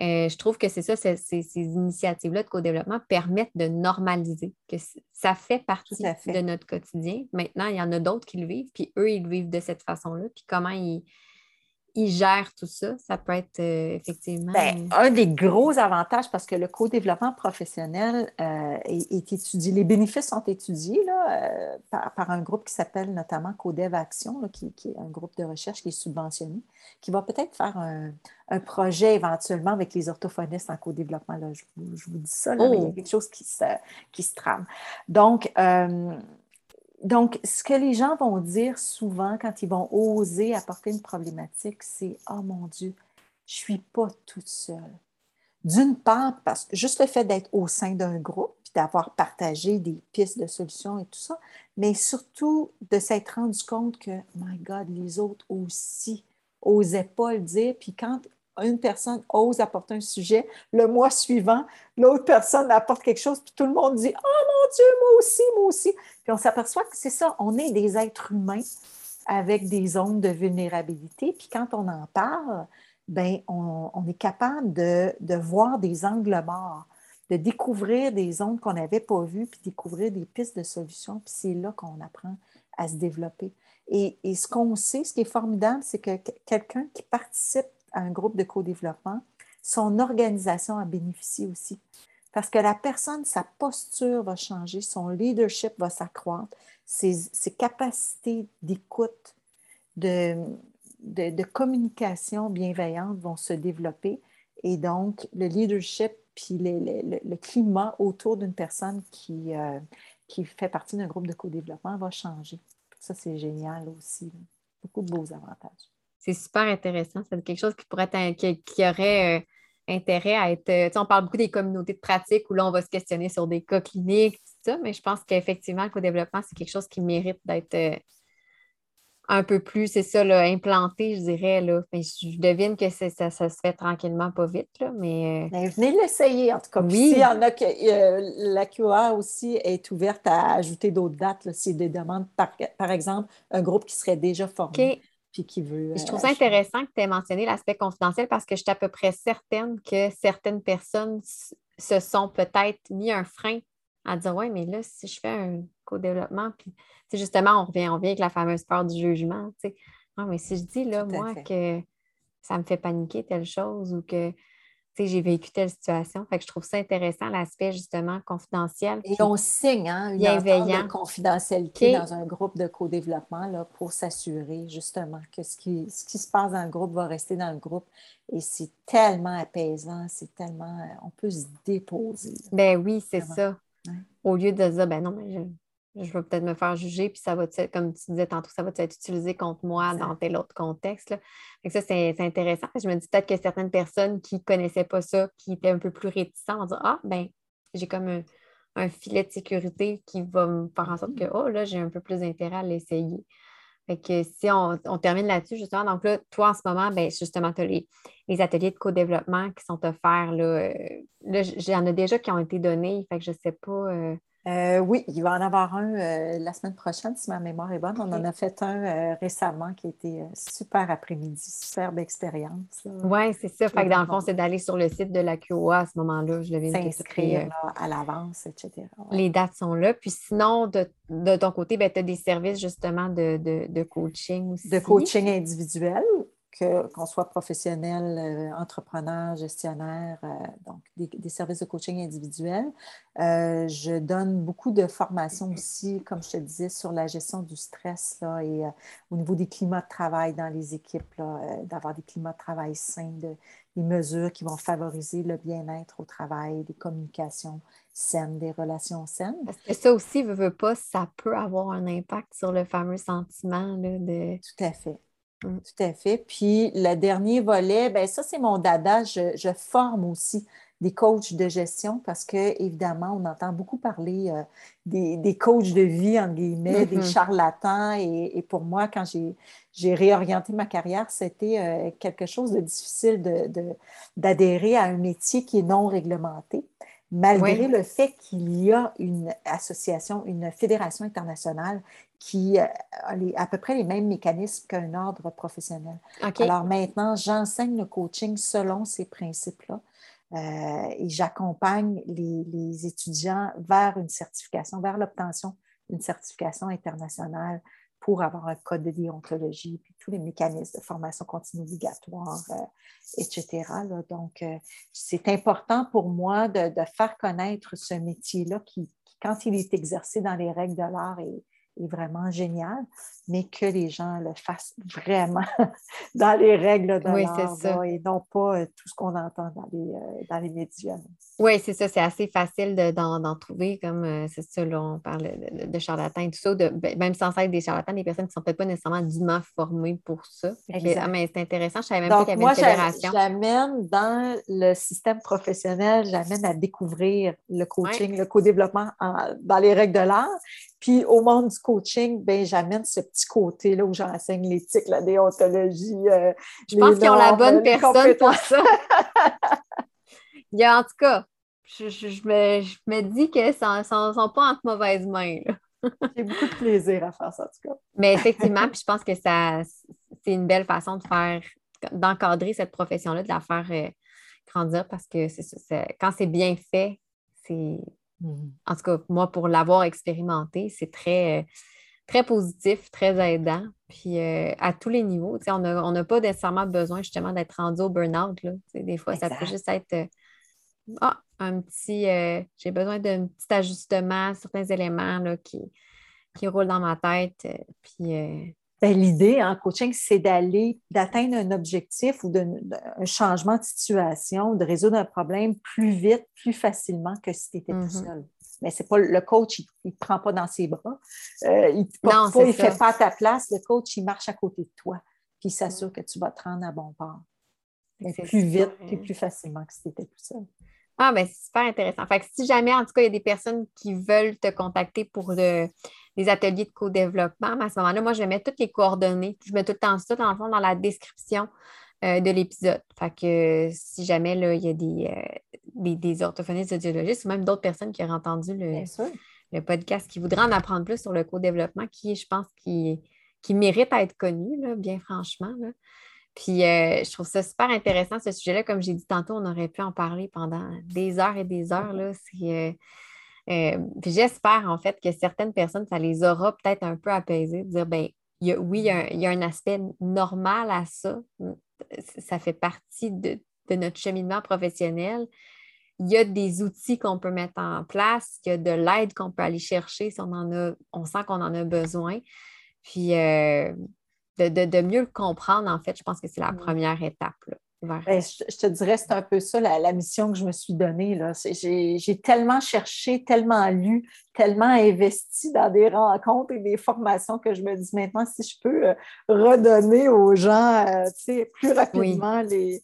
Euh, je trouve que c'est ça, ces, initiatives-là de co-développement permettent de normaliser, que ça fait partie de notre quotidien. Maintenant, il y en a d'autres qui le vivent, puis eux, ils le vivent de cette façon-là, puis comment ils, ils gèrent tout ça? Ça peut être euh, effectivement. Ben, un des gros avantages, parce que le co-développement professionnel euh, est, étudié, les bénéfices sont étudiés là, euh, par, un groupe qui s'appelle notamment Codev Action, qui, est un groupe de recherche qui est subventionné, qui va peut-être faire un, projet éventuellement avec les orthophonistes en co-développement. Je, je, vous dis ça, mais il y a oh! quelque chose qui se, qui se trame. Donc, donc, ce que les gens vont dire souvent quand ils vont oser apporter une problématique, c'est Oh mon Dieu, je ne suis pas toute seule. D'une part, parce que juste le fait d'être au sein d'un groupe, puis d'avoir partagé des pistes de solutions et tout ça, mais surtout de s'être rendu compte que, my God, les autres aussi n'osaient pas le dire. Puis quand une personne ose apporter un sujet, le mois suivant, l'autre personne apporte quelque chose, puis tout le monde dit Oh mon Dieu, moi aussi, moi aussi. Puis on s'aperçoit que c'est ça, on est des êtres humains avec des zones de vulnérabilité. Puis quand on en parle, ben on, est capable de, voir des angles morts, de découvrir des zones qu'on n'avait pas vues, puis découvrir des pistes de solutions. Puis c'est là qu'on apprend à se développer. Et, et ce qu'on sait, ce qui est formidable, c'est que quelqu'un qui participe à un groupe de co-développement, son organisation a bénéficié aussi. Parce que la personne, sa posture va changer, son leadership va s'accroître, ses, capacités d'écoute, de, communication bienveillante vont se développer. Et donc, le leadership puis le, climat autour d'une personne qui, euh, qui fait partie d'un groupe de co-développement va changer. Ça, c'est génial aussi. Beaucoup de beaux avantages. C'est super intéressant. C'est quelque chose qui pourrait être, qui, aurait euh, intérêt à être. Euh, on parle beaucoup des communautés de pratique où là, on va se questionner sur des cas cliniques, tout ça, mais je pense qu'effectivement, le co-développement, c'est quelque chose qui mérite d'être euh, un peu plus, c'est ça, là, implanté, je dirais. Là. je devine que ça, ça, se fait tranquillement, pas vite, là, mais... Euh, ben, venez l'essayer, en tout cas. Oui. S'il y en a que la QA aussi est ouverte à ajouter d'autres dates, s'il y a des demandes, par, exemple, un groupe qui serait déjà formé qui veut. je trouve ça intéressant que tu aies mentionné l'aspect confidentiel parce que je suis à peu près certaine que certaines personnes se sont peut-être mis un frein à dire Ouais, mais là, si je fais un co-développement, puis justement, on revient, on vient avec la fameuse peur du jugement. Non, mais si je dis là, moi, que ça me fait paniquer telle chose ou que j'ai vécu telle situation. Fait que je trouve ça intéressant, l'aspect justement confidentiel. Et on signe hein, une de confidentialité dans un groupe de co-développement pour s'assurer justement que ce qui, ce qui se passe dans le groupe va rester dans le groupe. Et c'est tellement apaisant, c'est tellement. On peut se déposer. Ben oui, c'est ça. Au lieu de dire, ben non, mais je, vais peut-être me faire juger, puis ça va, comme tu disais tantôt, ça va être utilisé contre moi dans tel autre contexte. Là. ça, c'est intéressant. Je me dis peut-être que certaines personnes qui ne connaissaient pas ça, qui étaient un peu plus réticentes, vont dire Ah, ben, j'ai comme un, filet de sécurité qui va me faire en sorte que, oh, là, j'ai un peu plus d'intérêt à l'essayer. Fait que si on, termine là-dessus, justement, donc là, toi, en ce moment, ben, justement, tu as les, ateliers de co-développement qui sont offerts. Là, euh, là j'en ai déjà qui ont été donnés. Fait que je ne sais pas. Euh, euh, oui, il va en avoir un euh, la semaine prochaine, si ma mémoire est bonne. On en a fait un euh, récemment qui était super après-midi, superbe expérience. Oui, c'est ça. Fait que dans le fond, c'est d'aller sur le site de la QOA à ce moment-là. Je l'avais S'inscrire à l'avance, etc. Les dates sont là. Puis sinon, de, ton côté, ben, tu as des services justement de, de coaching aussi. De coaching individuel qu'on soit professionnel, euh, entrepreneur, gestionnaire, euh, donc des, services de coaching individuel. Euh, je donne beaucoup de formations aussi, comme je te disais, sur la gestion du stress là, et au niveau des climats de travail dans les équipes, d'avoir des climats de travail sains, de, des mesures qui vont favoriser le bien-être au travail, des communications saines, des relations saines. Parce que ça aussi, veut, veut pas, ça peut avoir un impact sur le fameux sentiment là, de... Tout à fait. Mm, tout à fait. Puis le dernier volet, bien, ça, c'est mon dada. Je, forme aussi des coachs de gestion parce que, évidemment, on entend beaucoup parler euh, des, coachs de vie, entre guillemets, des mm-hmm. charlatans. Et, pour moi, quand j'ai réorienté ma carrière, c'était euh, quelque chose de difficile d'adhérer de, à un métier qui est non réglementé malgré le fait qu'il y a une association, une fédération internationale qui euh, a à peu près les mêmes mécanismes qu'un ordre professionnel. Alors maintenant, j'enseigne le coaching selon ces principes-là. Euh, et j'accompagne les, étudiants vers une certification, vers l'obtention d'une certification internationale pour avoir un code de déontologie, puis tous les mécanismes de formation continue obligatoire, euh, etc. Donc, c'est important pour moi de, faire connaître ce métier-là qui, quand il est exercé dans les règles de l'art, est, est vraiment génial, mais que les gens le fassent vraiment dans les règles de oui, l'art et non pas euh, tout ce qu'on entend dans les, euh, dans les médias. Oui, c'est ça, c'est assez facile d'en trouver, comme euh, c'est ça, là, on parle de, charlatans et tout ça, de, ben, même sans être des charlatans, des personnes qui ne sont peut-être pas nécessairement dûment formées pour ça. Ah, mais c'est intéressant, je savais même pas qu'il y avait moi, une fédération. J'amène dans le système professionnel, j'amène à découvrir le coaching, le co-développement dans les règles de l'art, Puis au monde du coaching, ben, j'amène ce petit côté-là où j'enseigne l'éthique, la déontologie. Euh, je pense qu'ils ont la bonne personne pour ça. Il y a, en tout cas, je, me, dis que ça ne sont, pas entre mauvaises mains. J'ai beaucoup de plaisir à faire ça, en tout cas. Mais effectivement, puis je pense que ça c'est une belle façon de faire, d'encadrer cette profession-là, de la faire euh, grandir parce que quand c'est bien fait, c'est. En tout cas, moi, pour l'avoir expérimenté, c'est très, euh, très positif, très aidant. Puis euh, à tous les niveaux, on n'a pas nécessairement besoin justement d'être rendu au burn-out. Des fois, ça peut juste être ah, un petit, j'ai besoin d'un petit ajustement, certains éléments là, qui, qui roulent dans ma tête. puis ben, l'idée en coaching, c'est d'aller, d'atteindre un objectif ou un changement de situation, de résoudre un problème plus vite, plus facilement que si tu étais tout mm-hmm. seul. Mais c'est pas le coach, il ne te prend pas dans ses bras. Euh, il ne fait pas à ta place. Le coach, il marche à côté de toi. Puis il s'assure que tu vas te rendre à bon port. plus vite et plus facilement que si tu étais tout seul. Ah, ben c'est super intéressant. Fait que si jamais, en tout cas, il y a des personnes qui veulent te contacter pour le, des ateliers de co-développement. Mais à ce moment-là, moi, je mets toutes les coordonnées. Je mets tout le temps ça, dans le fond, dans la description euh, de l'épisode. Fait que si jamais là, il y a des, euh, des, des, orthophonistes audiologistes ou même d'autres personnes qui auraient entendu le, le, podcast qui voudraient en apprendre plus sur le co-développement, qui, je pense, qui, qui mérite à être connu, là, bien franchement. Là. Puis euh, je trouve ça super intéressant, ce sujet-là. Comme j'ai dit tantôt, on aurait pu en parler pendant des heures et des heures. Là. C'est, euh, j'espère en fait que certaines personnes, ça les aura peut-être un peu apaisées, de dire ben, oui, il y, a, un aspect normal à ça. Ça fait partie de, notre cheminement professionnel. Il y a des outils qu'on peut mettre en place, il y a de l'aide qu'on peut aller chercher si on en a, on sent qu'on en a besoin. Puis de, mieux le comprendre, en fait, je pense que c'est la mmh. première étape. Ben, je, te dirais, c'est un peu ça la, mission que je me suis donnée. J'ai tellement cherché, tellement lu, tellement investi dans des rencontres et des formations que je me dis maintenant, si je peux euh, redonner aux gens euh, plus rapidement les,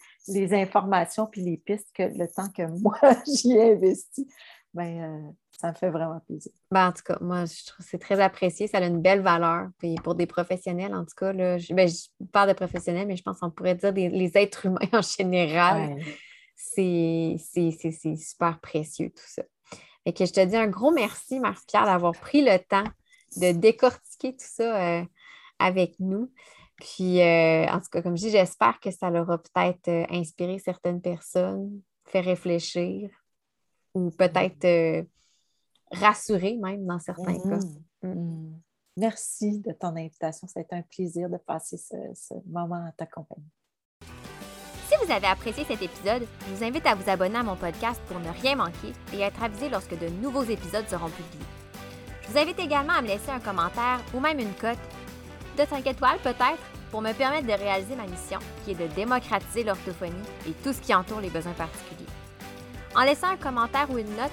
informations puis les pistes que le temps que moi j'y ai investi, ben, euh, ça me fait vraiment plaisir. Ben, en tout cas, moi, je trouve que c'est très apprécié. Ça a une belle valeur. Puis pour des professionnels, en tout cas, là, je, ben, parle de professionnels, mais je pense qu'on pourrait dire des, les êtres humains en général. C'est super précieux, tout ça. Et que je te dis un gros merci, Marie-Pierre, d'avoir pris le temps de décortiquer tout ça euh, avec nous. Puis, euh, en tout cas, comme je dis, j'espère que ça leur a peut-être euh, inspiré certaines personnes, fait réfléchir, ou peut-être rassurer même dans certains cas. Mm-hmm. Mm. Mm. Merci de ton invitation. Ça a été un plaisir de passer ce, moment à ta compagnie. Si vous avez apprécié cet épisode, je vous invite à vous abonner à mon podcast pour ne rien manquer et être avisé lorsque de nouveaux épisodes seront publiés. Je vous invite également à me laisser un commentaire ou même une cote de 5 étoiles peut-être pour me permettre de réaliser ma mission qui est de démocratiser l'orthophonie et tout ce qui entoure les besoins particuliers. En laissant un commentaire ou une note,